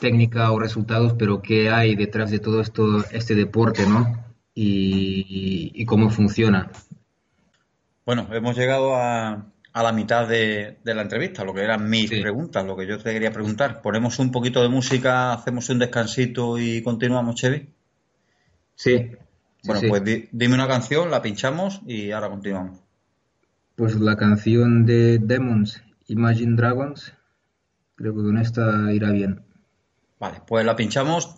técnica o resultados, pero qué hay detrás de todo esto, este deporte, ¿no? Y, y cómo funciona. Bueno, hemos llegado a, a la mitad de, de, la entrevista, lo que eran mis Sí. preguntas, lo que yo te quería preguntar. Ponemos un poquito de música, hacemos un descansito y continuamos, Chevy. Sí. Bueno, sí. pues di- dime una canción, la pinchamos y ahora continuamos. Pues la canción de Demons, Imagine Dragons, creo que con esta irá bien. Vale, pues la pinchamos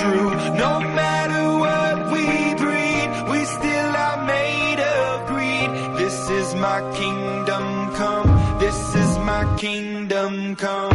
truth. No matter what we breed, we still are made of greed. This is my kingdom come. This is my kingdom come.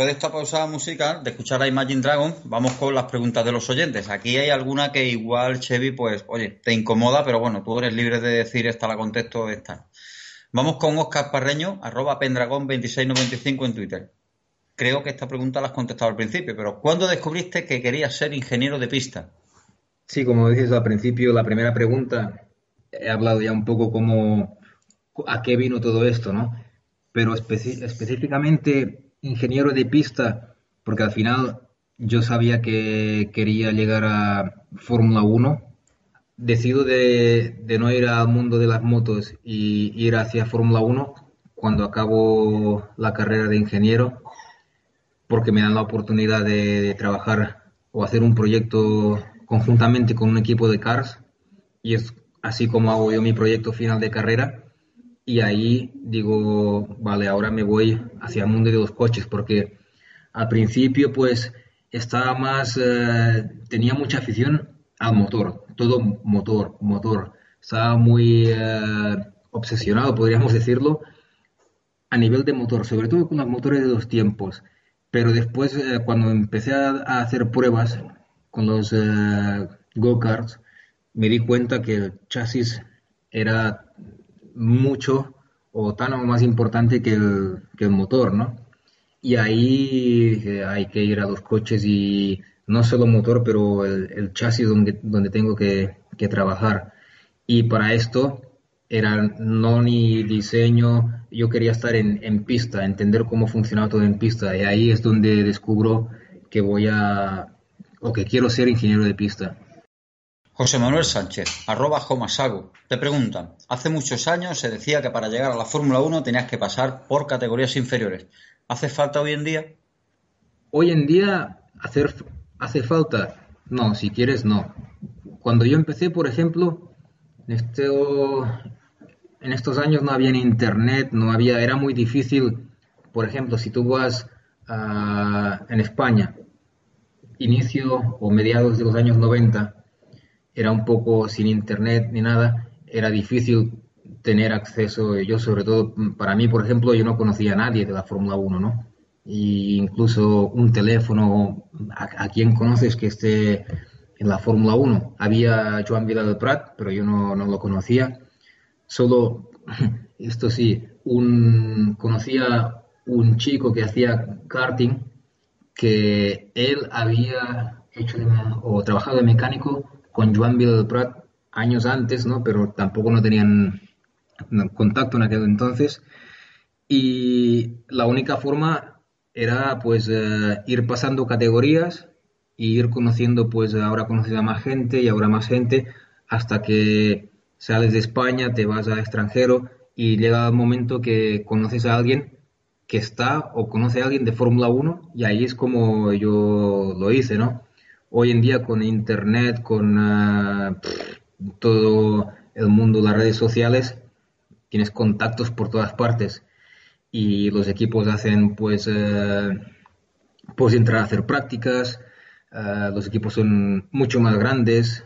Después de esta pausa musical, de escuchar a Imagine Dragons, vamos con las preguntas de los oyentes. Aquí hay alguna que igual, Chevy, pues, oye, te incomoda, pero bueno, tú eres libre de decir esta la contesto, esta. Vamos con Oscar Parreño, arroba pendragón2695 en Twitter. Creo que esta pregunta la has contestado al principio, pero ¿cuándo descubriste que querías ser ingeniero de pista? Sí, como dices al principio, la primera pregunta, he hablado ya un poco cómo, a qué vino todo esto, ¿no? Pero específicamente ingeniero de pista, porque al final yo sabía que quería llegar a Fórmula 1. Decido de, de no ir al mundo de las motos y ir hacia Fórmula 1 cuando acabo la carrera de ingeniero. porque me dan la oportunidad de, trabajar o hacer un proyecto conjuntamente con un equipo de cars y es así como hago yo mi proyecto final de carrera y ahí digo, vale, ahora me voy hacia el mundo de los coches porque al principio pues estaba más, eh, tenía mucha afición al motor, todo motor, motor, estaba muy eh, obsesionado, podríamos decirlo, a nivel de motor, sobre todo con los motores de dos tiempos. Pero después, eh, cuando empecé a, hacer pruebas con los eh, go-karts, me di cuenta que el chasis era mucho o tan o más importante que el, motor, ¿no? Y ahí hay que ir a los coches y no solo motor, pero el, chasis donde, donde tengo que, trabajar. Y para esto era no ni diseño, yo quería estar en, pista, entender cómo funcionaba todo en pista y ahí es donde descubro que voy a o que quiero ser ingeniero de pista. José Manuel Sánchez, arroba Jomasago, te preguntan, hace muchos años se decía que para llegar a la Fórmula 1 tenías que pasar por categorías inferiores. ¿Hace falta hoy en día? Hoy en día hacer, hace falta, no, si quieres no. Cuando yo empecé, por ejemplo, este, en estos años no había internet, no había, era muy difícil, por ejemplo, si tú vas en España, inicio o mediados de los años 90, era un poco sin internet ni nada, era difícil tener acceso, yo sobre todo, para mí, por ejemplo, yo no conocía a nadie de la Fórmula 1, ¿no? Y incluso un teléfono, a, quien conoces que esté en la Fórmula 1. Había Joan Vidal Prat, pero yo no, no lo conocía solo, esto sí, un, conocía un chico que hacía karting, que él había hecho o trabajado de mecánico con Joan Prat años antes, ¿no? Pero tampoco no tenían contacto en aquel entonces. Y la única forma era pues eh, ir pasando categorías y ir conociendo pues ahora conoces a más gente y ahora más gente hasta que sales de España, te vas al extranjero y llega el momento que conoces a alguien que está o conoce a alguien de Fórmula 1 y ahí es como yo lo hice, ¿no? Hoy en día con internet, con ah, todo el mundo, las redes sociales, tienes contactos por todas partes y los equipos hacen pues eh, puedes entrar a hacer prácticas, ah, los equipos son mucho más grandes,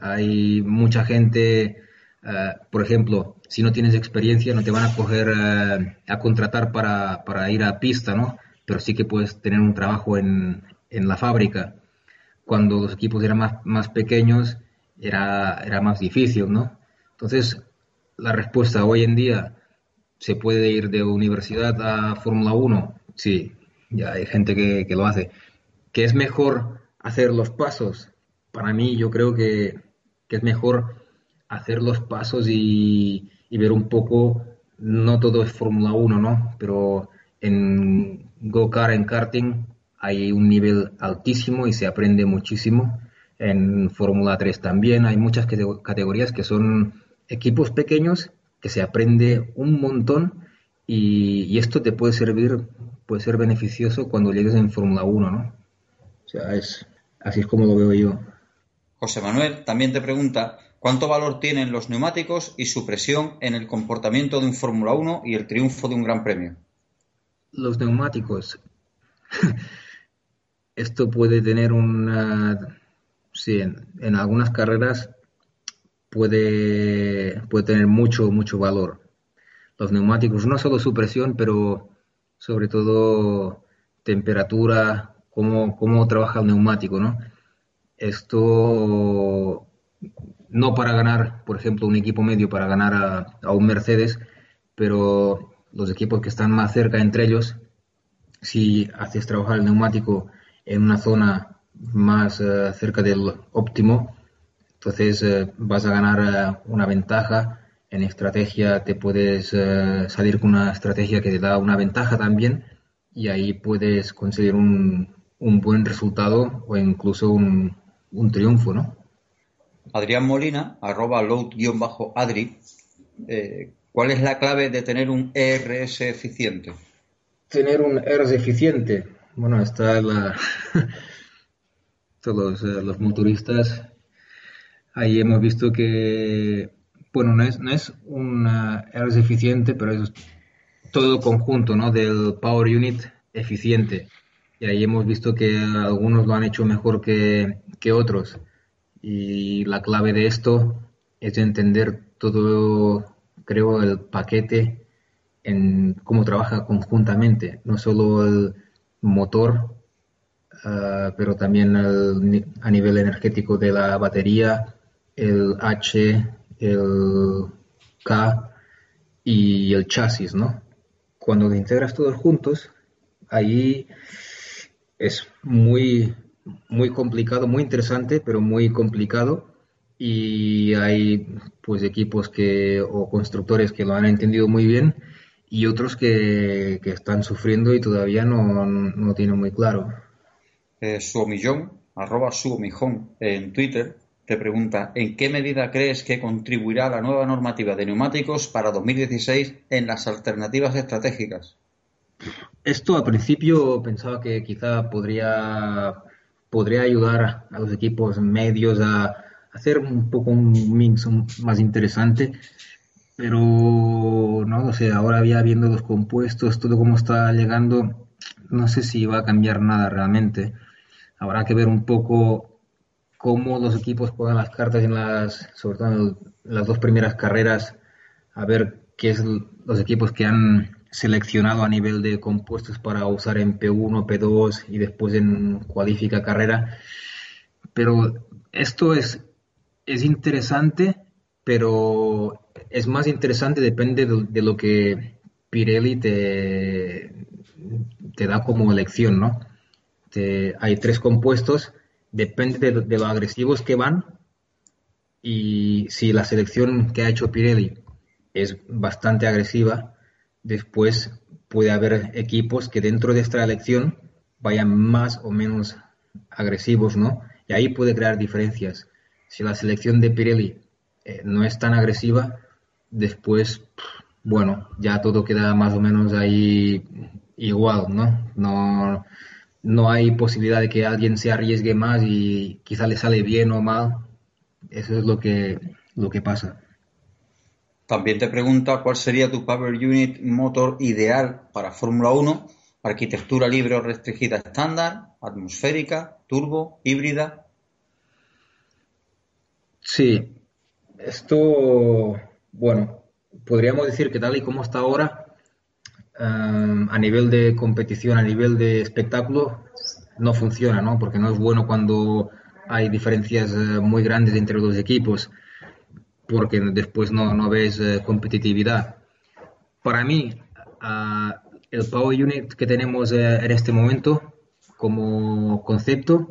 hay mucha gente eh, por ejemplo, si no tienes experiencia, no te van a coger a contratar para, para, ir a pista, ¿no? Pero sí que puedes tener un trabajo en, en la fábrica. Cuando los equipos eran más, más pequeños, era, era más difícil, ¿no? Entonces, la respuesta hoy en día, ¿se puede ir de universidad a Fórmula 1? Sí, ya hay gente que, que lo hace. ¿Que es mejor hacer los pasos? Para mí, yo creo que, que es mejor hacer los pasos y, ver un poco, no todo es Fórmula 1, ¿no? Pero en go-kart, en karting, hay un nivel altísimo y se aprende muchísimo. En Fórmula 3 también hay muchas categorías que son equipos pequeños que se aprende un montón y, esto te puede servir, puede ser beneficioso cuando llegues en Fórmula 1, ¿no? O sea, es, así es como lo veo yo. José Manuel también te pregunta ¿Cuánto valor tienen los neumáticos y su presión en el comportamiento de un Fórmula 1 y el triunfo de un Gran Premio? Los neumáticos. Esto puede tener una... Sí, en, algunas carreras puede, puede tener mucho, mucho valor. Los neumáticos, no solo su presión, pero sobre todo temperatura, cómo, cómo trabaja el neumático, ¿no? Esto no para ganar, por ejemplo, un equipo medio para ganar a, un Mercedes, pero los equipos que están más cerca entre ellos, si haces trabajar el neumático en una zona más eh, cerca del óptimo, entonces eh, vas a ganar eh, una ventaja. En estrategia te puedes salir con una estrategia que te da una ventaja también y ahí puedes conseguir un, un buen resultado o incluso un, un triunfo, ¿no? Adrián Molina, arroba load-adri, eh, ¿cuál es la clave de tener un ERS eficiente? Tener un ERS eficiente, Bueno, está la... todos eh, los motoristas. Ahí hemos visto que, bueno, no es, no es una es eficiente, pero es todo conjunto ¿no? del Power Unit eficiente. Y ahí hemos visto que algunos lo han hecho mejor que, que otros. Y la clave de esto es entender todo, creo, el paquete en cómo trabaja conjuntamente, no solo el motor, uh, pero también el, a nivel energético de la batería, el H, el K y el chasis, ¿no? Cuando lo integras todos juntos, ahí es muy, muy complicado, muy interesante, pero muy complicado. Y hay pues equipos que, o constructores que lo han entendido muy bien y otros que, que están sufriendo y todavía no, no tienen muy claro. Eh, Suomillón, arroba Suomijón en Twitter, te pregunta, ¿en qué medida crees que contribuirá la nueva normativa de neumáticos para 2016 en las alternativas estratégicas? Esto al principio pensaba que quizá podría, podría ayudar a los equipos medios a hacer un poco un mix más interesante, pero no, o sea, ahora ya viendo los compuestos, todo cómo está llegando, no sé si va a cambiar nada realmente. Habrá que ver un poco cómo los equipos juegan las cartas en las, sobre todo en las dos primeras carreras, a ver qué es los equipos que han seleccionado a nivel de compuestos para usar en P1, P2 y después en cualifica carrera. Pero esto es, es interesante, pero es más interesante, depende de, lo que Pirelli te, te, da como elección, ¿no? hay tres compuestos, depende de, de lo agresivos que van y si la selección que ha hecho Pirelli es bastante agresiva, después puede haber equipos que dentro de esta elección vayan más o menos agresivos, ¿no? Y ahí puede crear diferencias. Si la selección de Pirelli eh, no es tan agresiva, después, bueno, ya todo queda más o menos ahí igual, ¿no? No, no hay posibilidad de que alguien se arriesgue más y quizá le sale bien o mal. Eso es lo que, lo que pasa. También te pregunta cuál sería tu Power Unit motor ideal para Fórmula 1, arquitectura libre o restringida estándar, atmosférica, turbo, híbrida. Sí, esto bueno, podríamos decir que tal y como está ahora, a nivel de competición, a nivel de espectáculo, no funciona, ¿no? Porque no es bueno cuando hay diferencias eh, muy grandes entre los equipos, porque después no, no ves eh, competitividad. Para mí, ah, el Power Unit que tenemos eh, en este momento como concepto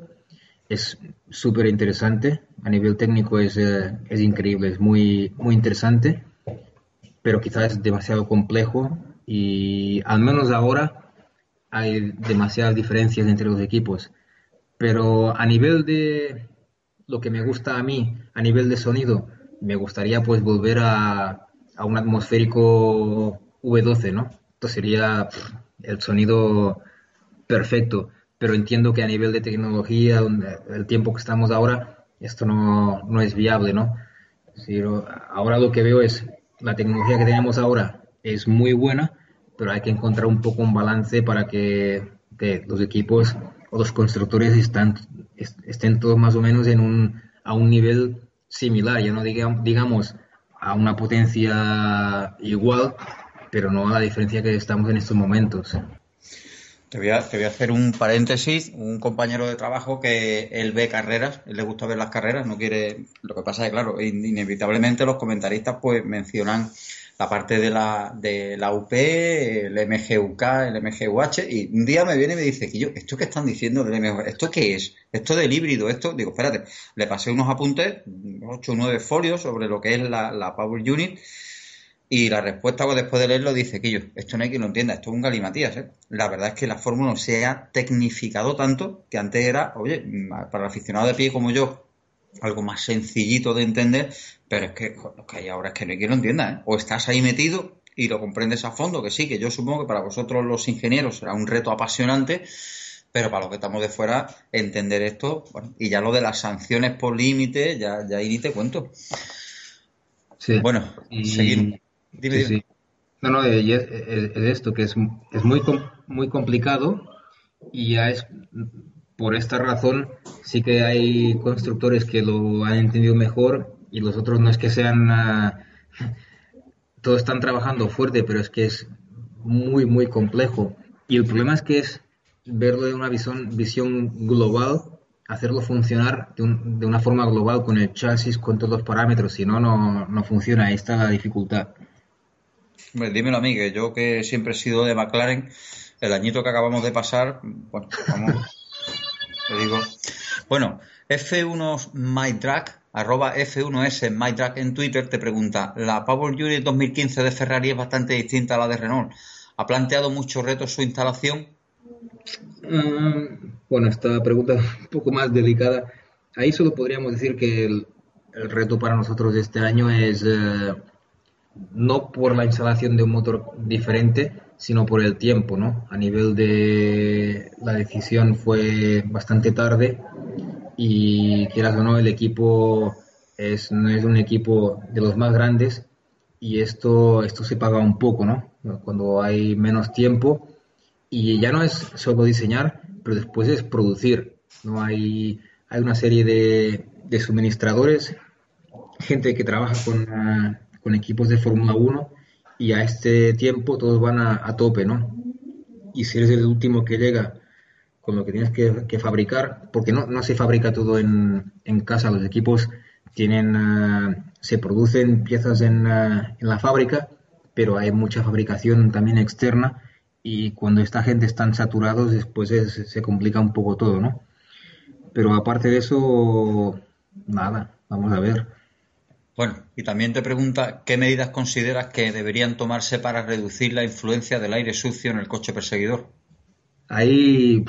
es súper interesante. A nivel técnico es, eh, es, increíble, es muy, muy interesante, pero quizás es demasiado complejo y al menos ahora hay demasiadas diferencias entre los equipos. Pero a nivel de lo que me gusta a mí, a nivel de sonido, me gustaría pues volver a, a un atmosférico V12, ¿no? Esto sería el sonido perfecto pero entiendo que a nivel de tecnología, el tiempo que estamos ahora, esto no, no es viable, ¿no? ahora lo que veo es, la tecnología que tenemos ahora es muy buena, pero hay que encontrar un poco un balance para que, los equipos o los constructores están, estén todos más o menos en un, a un nivel similar, ya no digamos, digamos a una potencia igual, pero no a la diferencia que estamos en estos momentos. Te voy, a, hacer un paréntesis. Un compañero de trabajo que él ve carreras, él le gusta ver las carreras, no quiere. Lo que pasa es que, claro, inevitablemente los comentaristas pues mencionan la parte de la, de la UP, el MGUK, el MGUH, y un día me viene y me dice que yo, ¿esto que están diciendo del? ¿Esto qué es? ¿Esto del híbrido? Esto, digo, espérate, le pasé unos apuntes, ocho o nueve folios sobre lo que es la, la Power Unit, y la respuesta pues, después de leerlo dice que yo, esto no hay quien lo entienda, esto es un galimatías. ¿eh? La verdad es que la fórmula se ha tecnificado tanto que antes era, oye, para el aficionado de pie como yo, algo más sencillito de entender, pero es que lo que hay ahora es que no hay quien lo entienda. ¿eh? O estás ahí metido y lo comprendes a fondo, que sí, que yo supongo que para vosotros los ingenieros será un reto apasionante, pero para los que estamos de fuera, entender esto, bueno, y ya lo de las sanciones por límite, ya, ya ahí ni te cuento. Sí. Bueno, Y- seguimos. Sí, sí. No, no, y es, es- es esto, que es, es muy, muy complicado y ya es por esta razón sí que hay constructores que lo han entendido mejor y los otros no es que sean... ah, todos están trabajando fuerte, pero es que es muy, muy complejo. Y el problema es que es verlo de una visión, visión global, hacerlo funcionar de, un- de una forma global con el chasis, con todos los parámetros, si no, no, no funciona. Ahí está la dificultad. Dímelo a mí, que yo que siempre he sido de McLaren, el añito que acabamos de pasar, bueno, vamos, te digo. Bueno, F1 MyDrag, arroba F1S MyDrag en Twitter te pregunta, la Power Unit 2015 de Ferrari es bastante distinta a la de Renault. ¿Ha planteado muchos retos su instalación? Mm, bueno, esta pregunta es un poco más delicada. Ahí solo podríamos decir que el, el reto para nosotros de este año es eh, no por la instalación de un motor diferente, sino por el tiempo, ¿no? A nivel de la decisión fue bastante tarde y quieras o no, el equipo es, no es un equipo de los más grandes y esto, esto se paga un poco, ¿no? Cuando hay menos tiempo y ya no es solo diseñar, pero después es producir. No hay, hay una serie de, de suministradores, gente que trabaja con, ah, con equipos de Fórmula 1 y a este tiempo todos van a, a tope, ¿no? Y si eres el último que llega con lo que tienes que, que fabricar, porque no, no se fabrica todo en, en casa, los equipos tienen, ah, se producen piezas en, ah, en la fábrica, pero hay mucha fabricación también externa y cuando esta gente están saturados después es- se complica un poco todo, ¿no? Pero aparte de eso, nada, vamos a ver. Bueno, y también te pregunta qué medidas consideras que deberían tomarse para reducir la influencia del aire sucio en el coche perseguidor. Ahí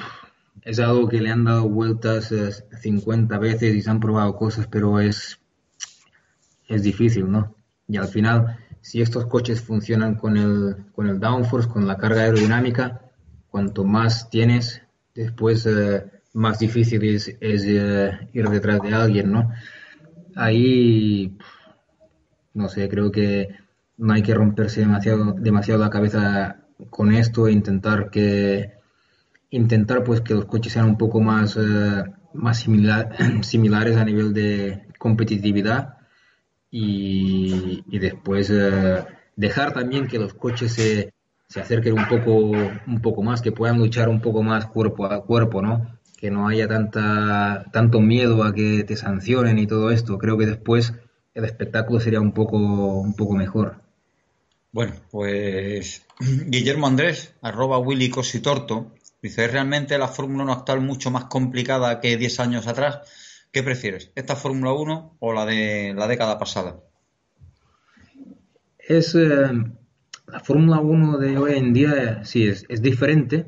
es algo que le han dado vueltas eh, 50 veces y se han probado cosas, pero es, es difícil, ¿no? Y al final, si estos coches funcionan con el, con el downforce, con la carga aerodinámica, cuanto más tienes, después eh, más difícil es, eh, ir detrás de alguien, ¿no? Ahí, no sé, creo que no hay que romperse demasiado, demasiado la cabeza con esto e intentar que intentar pues que los coches sean un poco más, eh, más similar- similares a nivel de competitividad y, después eh, dejar también que los coches se, se acerquen un poco, un poco más, que puedan luchar un poco más cuerpo a cuerpo, ¿no? Que no haya tanta, tanto miedo a que te sancionen y todo esto. Creo que después el espectáculo sería un poco, un poco mejor. Bueno, pues Guillermo Andrés, arroba Willy Cositorto, dice, ¿es realmente la Fórmula 1 actual mucho más complicada que 10 años atrás? ¿Qué prefieres, esta Fórmula 1 o la de la década pasada? Es eh, la Fórmula 1 de hoy en día, sí, es, es diferente,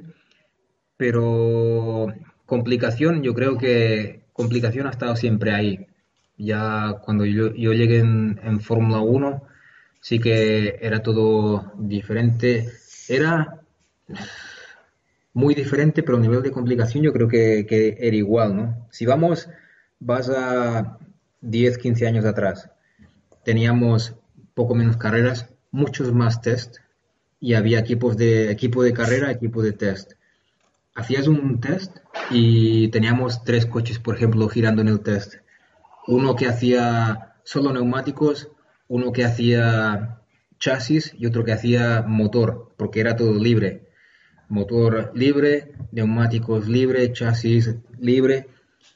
pero complicación, yo creo que complicación ha estado siempre ahí. Ya cuando yo, llegué en, en Fórmula 1, sí que era todo diferente. Era muy diferente, pero a nivel de complicación yo creo que, que era igual, ¿no? Si vamos, vas a 10, 15 años atrás, teníamos poco menos carreras, muchos más test y había equipos de equipo de carrera, equipo de test. Hacías un test y teníamos tres coches, por ejemplo, girando en el test. Uno que hacía solo neumáticos, uno que hacía chasis y otro que hacía motor, porque era todo libre. Motor libre, neumáticos libre, chasis libre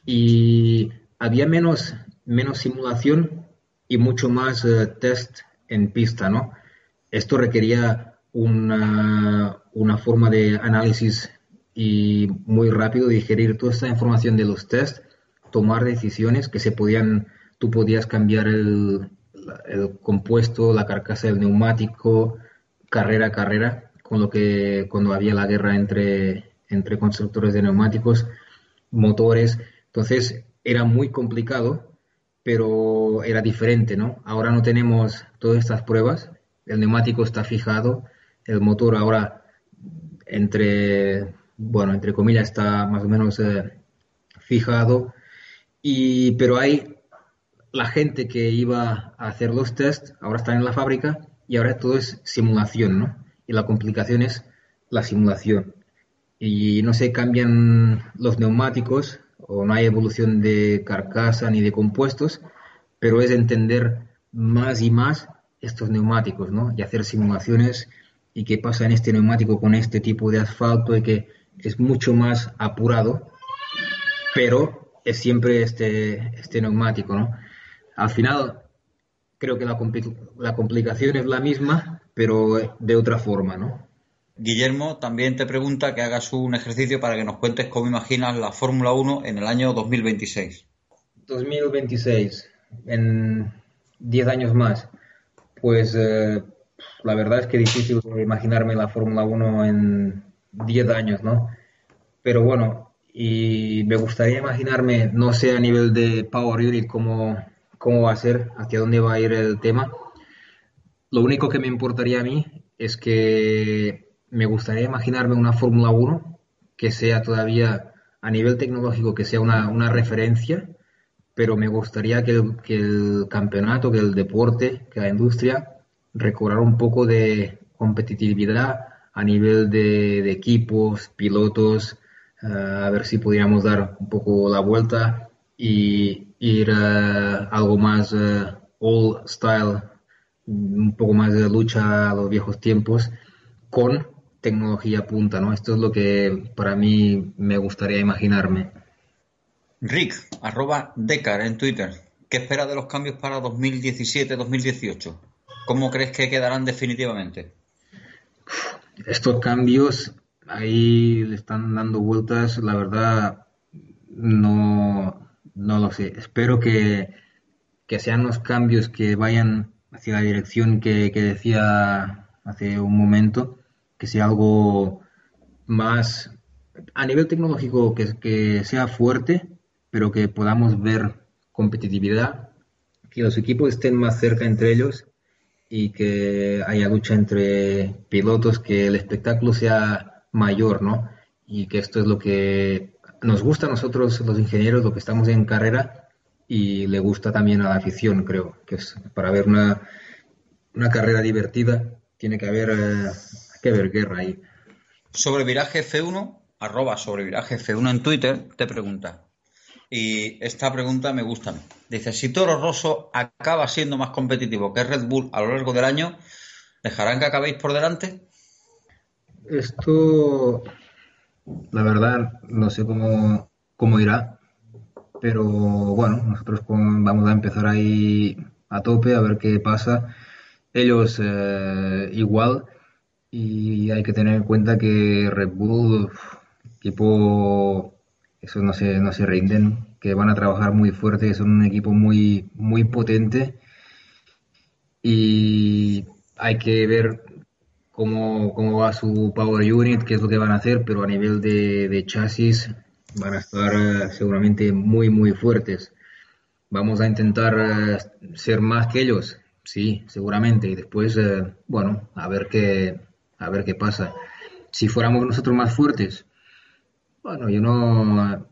y había menos, menos simulación y mucho más eh, test en pista, ¿no? Esto requería una, una forma de análisis y muy rápido digerir toda esta información de los test, tomar decisiones que se podían, tú podías cambiar el, compuesto, la carcasa del neumático, carrera a carrera, con lo que cuando había la guerra entre, entre constructores de neumáticos, motores, entonces era muy complicado, pero era diferente, ¿no? Ahora no tenemos todas estas pruebas, el neumático está fijado, el motor ahora entre bueno, entre comillas, está más o menos eh, fijado. Y, pero hay la gente que iba a hacer los tests, ahora están en la fábrica y ahora todo es simulación, ¿no? Y la complicación es la simulación. Y no se cambian los neumáticos o no hay evolución de carcasa ni de compuestos, pero es entender más y más estos neumáticos, ¿no? Y hacer simulaciones y qué pasa en este neumático con este tipo de asfalto y que es mucho más apurado, pero es siempre este, este neumático, ¿no? Al final, creo que la, la complicación es la misma, pero de otra forma, ¿no? Guillermo también te pregunta que hagas un ejercicio para que nos cuentes cómo imaginas la Fórmula 1 en el año 2026. 2026, en 10 años más. Pues eh, la verdad es que es difícil imaginarme la Fórmula 1 en 10 años, ¿no? Pero bueno, y me gustaría imaginarme, no sé a nivel de Power Unit cómo, cómo va a ser, hacia dónde va a ir el tema. Lo único que me importaría a mí es que me gustaría imaginarme una Fórmula 1 que sea todavía a nivel tecnológico, que sea una, una referencia pero me gustaría que el, campeonato, que el deporte, que la industria recobrara un poco de competitividad a nivel de, equipos, pilotos, a ver si pudiéramos dar un poco la vuelta y ir a algo más old eh, style, un poco más de lucha a los viejos tiempos con tecnología punta, ¿no? Esto es lo que para mí me gustaría imaginarme. Rick, arroba Decar en Twitter. ¿Qué esperas de los cambios para 2017-2018? ¿Cómo crees que quedarán definitivamente? Estos cambios ahí le están dando vueltas, la verdad no, no lo sé. Espero que, sean los cambios que vayan hacia la dirección que, decía hace un momento, que sea algo más a nivel tecnológico que, que sea fuerte pero que podamos ver competitividad, que los equipos estén más cerca entre ellos y que haya lucha entre pilotos, que el espectáculo sea mayor, ¿no? Y que esto es lo que nos gusta a nosotros los ingenieros, lo que estamos en carrera y le gusta también a la afición, creo, que es para ver una, una carrera divertida tiene que haber, eh, que guerra ahí. Sobre viraje F1, arroba sobre viraje F1 en Twitter, te pregunta, y esta pregunta me gusta. Dice, si Toro Rosso acaba siendo más competitivo que Red Bull a lo largo del año, ¿dejarán que acabéis por delante? Esto, la verdad, no sé cómo, cómo irá, pero bueno, nosotros vamos a empezar ahí a tope a ver qué pasa. Ellos eh, igual, y hay que tener en cuenta que Red Bull, equipo eso no se, no se rinden, que van a trabajar muy fuerte, que son un equipo muy, muy potente y hay que ver cómo, cómo va su Power Unit, qué es lo que van a hacer, pero a nivel de, chasis van a estar eh, seguramente muy, muy fuertes. Vamos a intentar eh, ser más que ellos, sí, seguramente, y después, eh, bueno, a ver qué, a ver qué pasa. Si fuéramos nosotros más fuertes, bueno, yo no,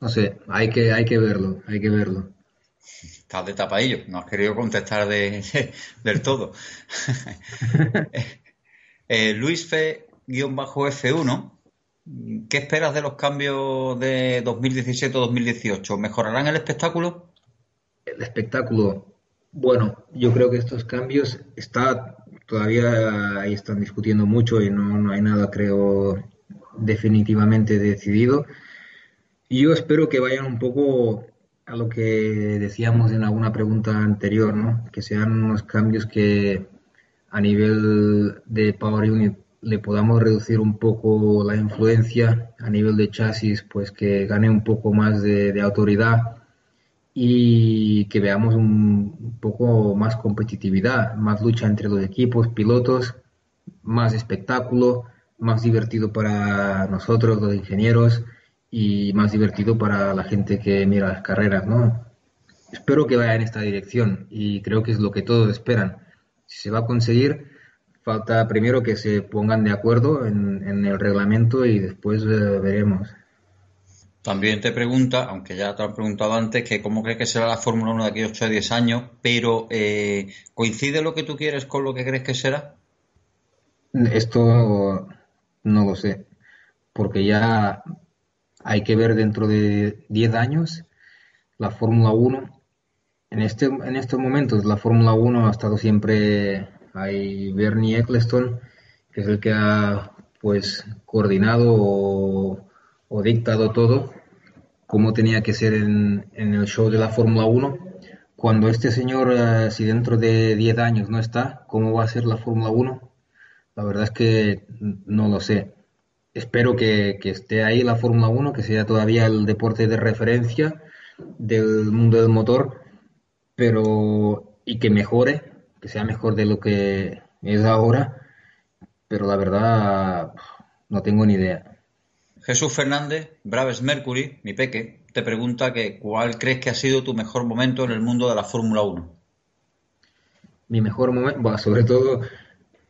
no sé, hay que, hay que verlo, hay que verlo. Estás de tapadillo, no has querido contestar de, del todo. eh, Luis F-F1, ¿qué esperas de los cambios de 2017-2018? ¿Mejorarán el espectáculo? El espectáculo, bueno, yo creo que estos cambios está todavía ahí están discutiendo mucho y no, no hay nada, creo, definitivamente decidido. Y yo espero que vayan un poco a lo que decíamos en alguna pregunta anterior, ¿no? Que sean unos cambios que a nivel de Power Unit le podamos reducir un poco la influencia, a nivel de chasis, pues que gane un poco más de, autoridad y que veamos un poco más competitividad, más lucha entre los equipos, pilotos, más espectáculo más divertido para nosotros, los ingenieros, y más divertido para la gente que mira las carreras, ¿no? Espero que vaya en esta dirección y creo que es lo que todos esperan. Si se va a conseguir, falta primero que se pongan de acuerdo en, el reglamento y después eh, veremos. También te pregunta, aunque ya te han preguntado antes, que cómo crees que será la Fórmula 1 de aquí a 8 o 10 años, pero eh, ¿coincide lo que tú quieres con lo que crees que será? Esto no lo sé, porque ya hay que ver dentro de 10 años la Fórmula 1. En, este, en estos momentos la Fórmula 1 ha estado siempre, hay Bernie Eccleston, que es el que ha pues coordinado o dictado todo como tenía que ser en, el show de la Fórmula 1. Cuando este señor, eh, si dentro de 10 años no está, ¿cómo va a ser la Fórmula 1? La verdad es que no lo sé. Espero que, esté ahí la Fórmula 1, que sea todavía el deporte de referencia del mundo del motor, pero y que mejore, que sea mejor de lo que es ahora, pero la verdad no tengo ni idea. Jesús Fernández, Braves Mercury, mi peque, te pregunta que cuál crees que ha sido tu mejor momento en el mundo de la Fórmula 1. Mi mejor momento, sobre todo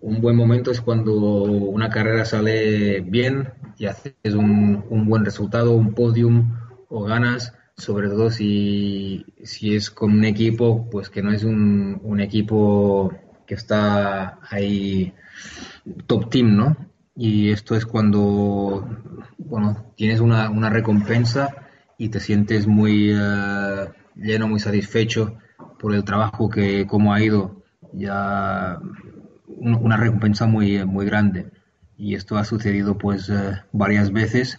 un buen momento es cuando una carrera sale bien y haces un, buen resultado, un podium o ganas, sobre todo si, es con un equipo, pues que no es un, un equipo que está ahí top team, ¿no? Y esto es cuando bueno, tienes una, una recompensa y te sientes muy eh, lleno, muy satisfecho por el trabajo que cómo ha ido. Ya una recompensa muy, muy grande. Y esto ha sucedido pues eh, varias veces.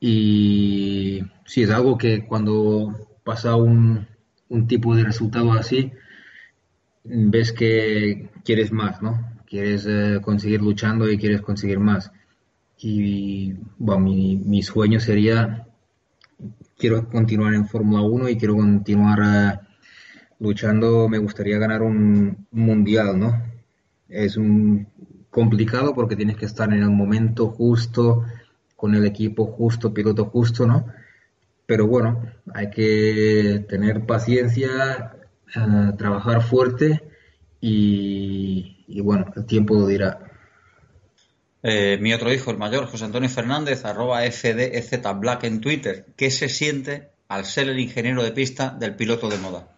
Y sí, es algo que cuando pasa un, un tipo de resultado así, ves que quieres más, ¿no? Quieres eh, conseguir luchando y quieres conseguir más. Y bueno, mi, mi sueño sería, quiero continuar en Fórmula 1 y quiero continuar eh, luchando, me gustaría ganar un, mundial, ¿no? Es un, complicado porque tienes que estar en el momento justo, con el equipo justo, piloto justo, ¿no? Pero bueno, hay que tener paciencia, eh, trabajar fuerte y, y, bueno, el tiempo lo dirá. Eh, mi otro hijo, el mayor, José Antonio Fernández, arroba FDEZ Black en Twitter. ¿Qué se siente al ser el ingeniero de pista del piloto de moda?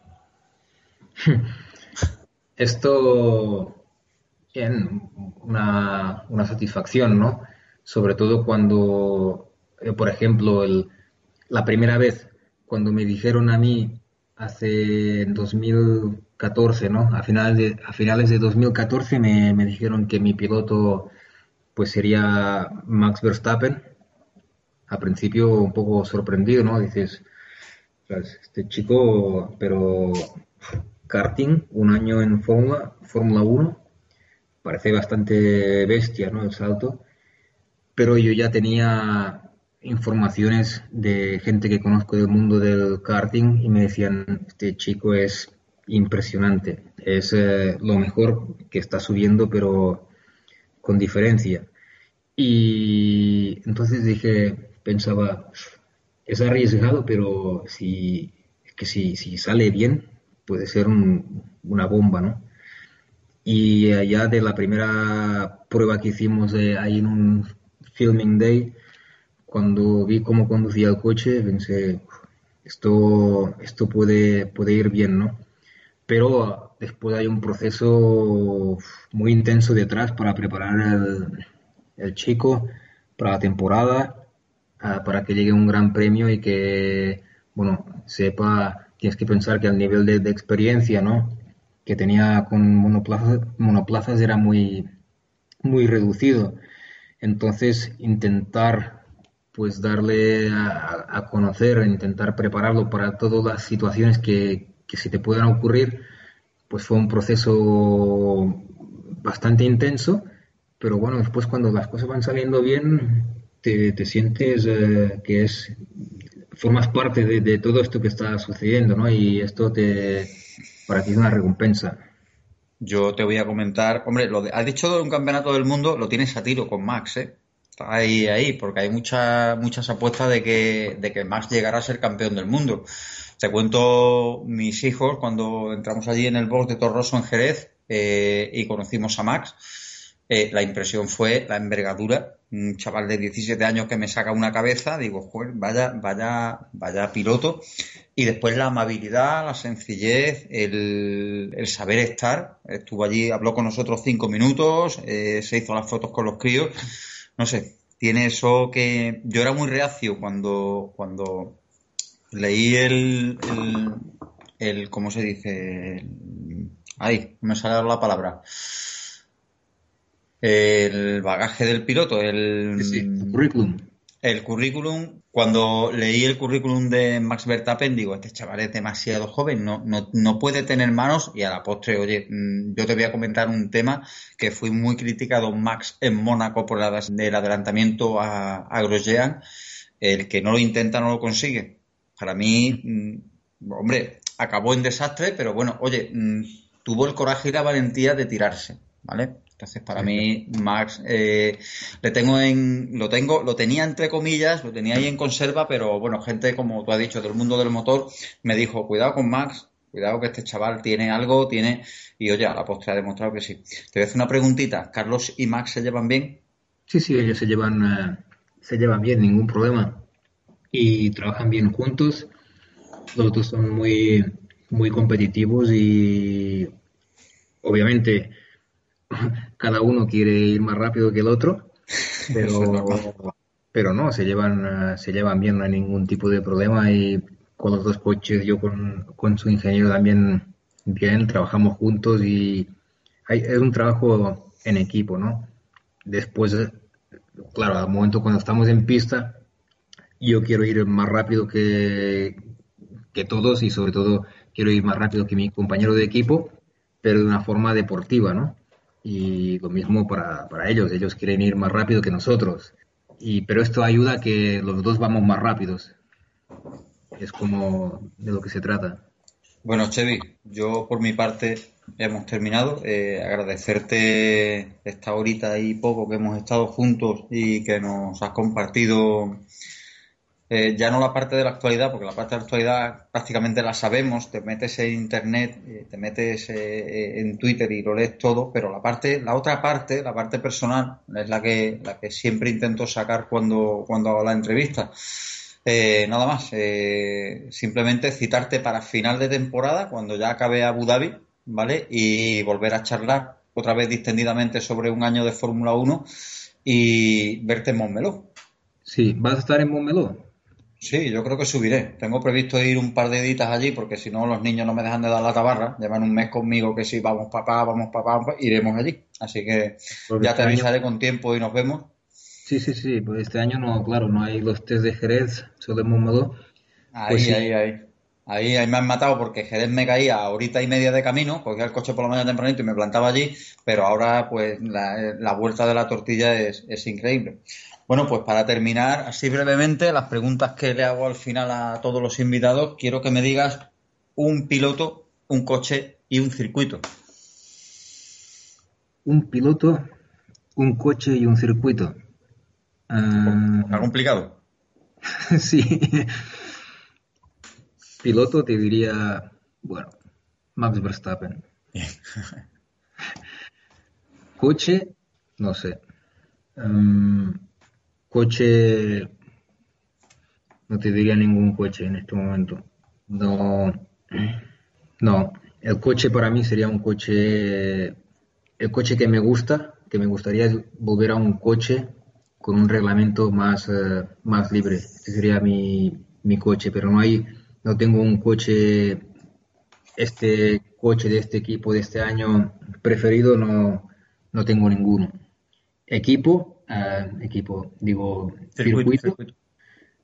Esto es una, satisfacción, ¿no? Sobre todo cuando, eh, por ejemplo, la primera vez cuando me dijeron a mí hace 2014, ¿no? A finales de, a finales de 2014 me, me dijeron que mi piloto pues sería Max Verstappen. A principio un poco sorprendido, ¿no? Dices, este chico, pero karting, un año en Fórmula, Fórmula 1, parece bastante bestia, ¿no? El salto. Pero yo ya tenía informaciones de gente que conozco del mundo del karting y me decían, este chico es impresionante, es eh, lo mejor que está subiendo, pero con diferencia. Y entonces dije, pensaba, es arriesgado, pero si, que si, si sale bien, puede ser una bomba, ¿no? Y allá de la primera prueba que hicimos ahí en un filming day, cuando vi cómo conducía el coche, pensé, esto, esto puede, puede ir bien, ¿no? Pero después hay un proceso muy intenso detrás para preparar el, chico para la temporada, ah, para que llegue un gran premio y que, bueno, sepa, tienes que pensar que el nivel de, experiencia, ¿no? Que tenía con monoplazas, monoplazas era muy, muy reducido. Entonces, intentar, pues, darle a, a conocer, intentar prepararlo para todas las situaciones que, que se te puedan ocurrir, pues fue un proceso bastante intenso, pero bueno, después cuando las cosas van saliendo bien, te, sientes eh, que es formas parte de, todo esto que está sucediendo, ¿no? Y esto te para ti es una recompensa. Yo te voy a comentar, hombre, lo de, has dicho de un campeonato del mundo, lo tienes a tiro con Max, ¿eh? Está ahí, ahí, porque hay muchas muchas apuestas de que, de que Max llegará a ser campeón del mundo. Te cuento mis hijos cuando entramos allí en el box de Torroso en Jerez. eh, y conocimos a Max, eh, la impresión fue la envergadura. Un chaval de 17 años que me saca una cabeza, digo, joder, vaya, vaya, vaya piloto. Y después la amabilidad, la sencillez, el, saber estar. Estuvo allí, habló con nosotros cinco minutos, eh, se hizo las fotos con los críos. No sé, tiene eso que yo era muy reacio cuando, cuando leí el, el, el ¿cómo se dice? ay, me sale la palabra el bagaje del piloto, el, currículum. El currículum, cuando leí el currículum de Max Verstappen, digo, este chaval es demasiado joven, no, no, no puede tener manos y a la postre, oye, mm, yo te voy a comentar un tema que fui muy criticado Max en Mónaco por el adelantamiento a, a Grosjean, el que no lo intenta no lo consigue. Para mí, mm, hombre, acabó en desastre, pero bueno, oye, mm, tuvo el coraje y la valentía de tirarse, ¿vale? Entonces, para mí, Max, eh, le tengo en, lo tengo, lo tenía entre comillas, lo tenía ahí en conserva, pero bueno, gente como tú has dicho del mundo del motor me dijo, cuidado con Max, cuidado que este chaval tiene algo, tiene, y oye, a la postre ha demostrado que sí. Te voy a hacer una preguntita, ¿Carlos y Max se llevan bien? Sí, sí, ellos se llevan, eh, se llevan bien, ningún problema. Y trabajan bien juntos. Los dos son muy, muy competitivos y obviamente cada uno quiere ir más rápido que el otro, pero, pero no, se llevan, se llevan bien, no hay ningún tipo de problema y con los dos coches, yo con, con su ingeniero también bien, trabajamos juntos y hay, es un trabajo en equipo, ¿no? Después, claro, al momento cuando estamos en pista, yo quiero ir más rápido que, que todos y sobre todo quiero ir más rápido que mi compañero de equipo, pero de una forma deportiva, ¿no? Y lo mismo para, para, ellos, ellos quieren ir más rápido que nosotros, y, pero esto ayuda a que los dos vamos más rápidos, es como de lo que se trata. Bueno, Chevy, yo por mi parte hemos terminado. Eh, agradecerte esta horita y poco que hemos estado juntos y que nos has compartido eh, ya no la parte de la actualidad, porque la parte de la actualidad prácticamente la sabemos, te metes en internet, eh, te metes eh, en Twitter y lo lees todo, pero la parte, la otra parte, la parte personal, es la que, la que siempre intento sacar cuando, cuando hago la entrevista. nada más, simplemente citarte para final de temporada, cuando ya acabe Abu Dhabi, ¿vale? Y volver a charlar otra vez distendidamente sobre un año de Fórmula 1 y verte en Montmeló. Sí, ¿vas a estar en Montmeló? Sí, yo creo que subiré. Tengo previsto ir un par de editas allí porque si no los niños no me dejan de dar la tabarra. Llevan un mes conmigo que si vamos papá, vamos papá, iremos allí. Así que ya te este avisaré con tiempo y nos vemos. Sí, sí, sí. Pues este año no, claro, no hay los test de Jerez, solo de Montmeló. Ahí, pues ahí, ahí. Ahí, ahí me han matado porque Jerez me caía a horita y media de camino, cogía el coche por la mañana tempranito y me plantaba allí, pero ahora pues la, vuelta de la tortilla es, es increíble. Bueno, pues para terminar, así brevemente, las preguntas que le hago al final a todos los invitados, quiero que me digas un piloto, un coche y un circuito. Un piloto, un coche y un circuito. ¿Está complicado? sí. Piloto te diría, bueno, Max Verstappen. coche, no sé. Um, Coche, no te diría ningún coche en este momento. No, no. El coche para mí sería un coche, el coche que me gusta, que me gustaría volver a un coche con un reglamento más, eh, más libre. Ese sería mi, mi coche, pero no hay, no tengo un coche, este coche de este equipo de este año preferido, no, no tengo ninguno. Equipo, equipo, digo, circuito,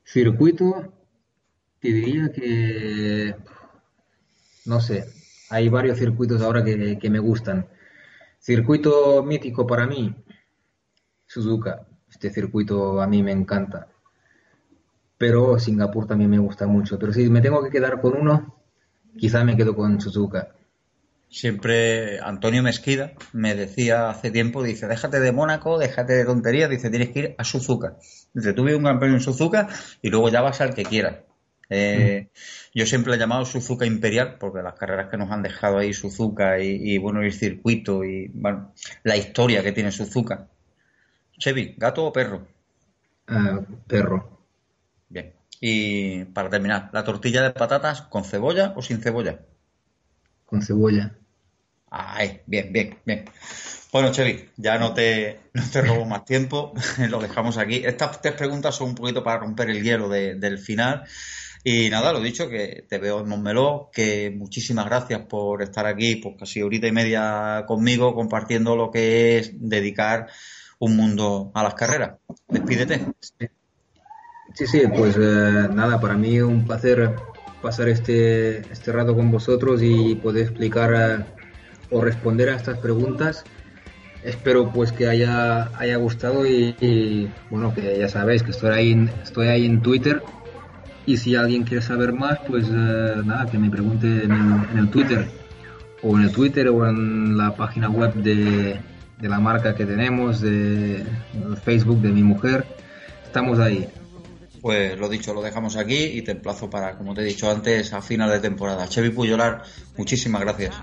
circuito, te diría que, no sé, hay varios circuitos ahora que, que me gustan. Circuito mítico para mí, Suzuka. Este circuito a mí me encanta. Pero Singapur también me gusta mucho. Pero si me tengo que quedar con uno, quizá me quedo con Suzuka. Siempre Antonio Mesquida me decía hace tiempo, dice, déjate de Mónaco, déjate de tonterías, dice, tienes que ir a Suzuka. Dice, tuve un premio en Suzuka y luego ya vas al que quieras. Eh, yo siempre he llamado Suzuka Imperial, porque las carreras que nos han dejado ahí Suzuka y, bueno, el circuito y bueno, la historia que tiene Suzuka. Chevy, ¿gato o perro? Ah, perro. Bien. Y para terminar, ¿la tortilla de patatas con cebolla o sin cebolla? Con cebolla. Ay, bien, bien, bien. Bueno, Chevy, ya no te, no te robo más tiempo, lo dejamos aquí. Estas tres preguntas son un poquito para romper el hielo del final. Y nada, lo dicho, que te veo en Montmeló, que muchísimas gracias por estar aquí, pues casi ahorita y media conmigo, compartiendo lo que es dedicar un mundo a las carreras. Despídete. Sí, sí, pues eh, nada, para mí un placer pasar este, este rato con vosotros y poder explicar eh, o responder a estas preguntas espero pues que haya, haya gustado y, bueno, que ya sabéis que estoy ahí, en, estoy ahí en Twitter y si alguien quiere saber más, pues eh, nada, que me pregunte en el, Twitter o en el Twitter o en la página web de, de la marca que tenemos, de, Facebook de mi mujer. Estamos ahí. Pues lo dicho, lo dejamos aquí y te emplazo para, como te he dicho antes, a final de temporada. Chevy Puyolar, muchísimas gracias.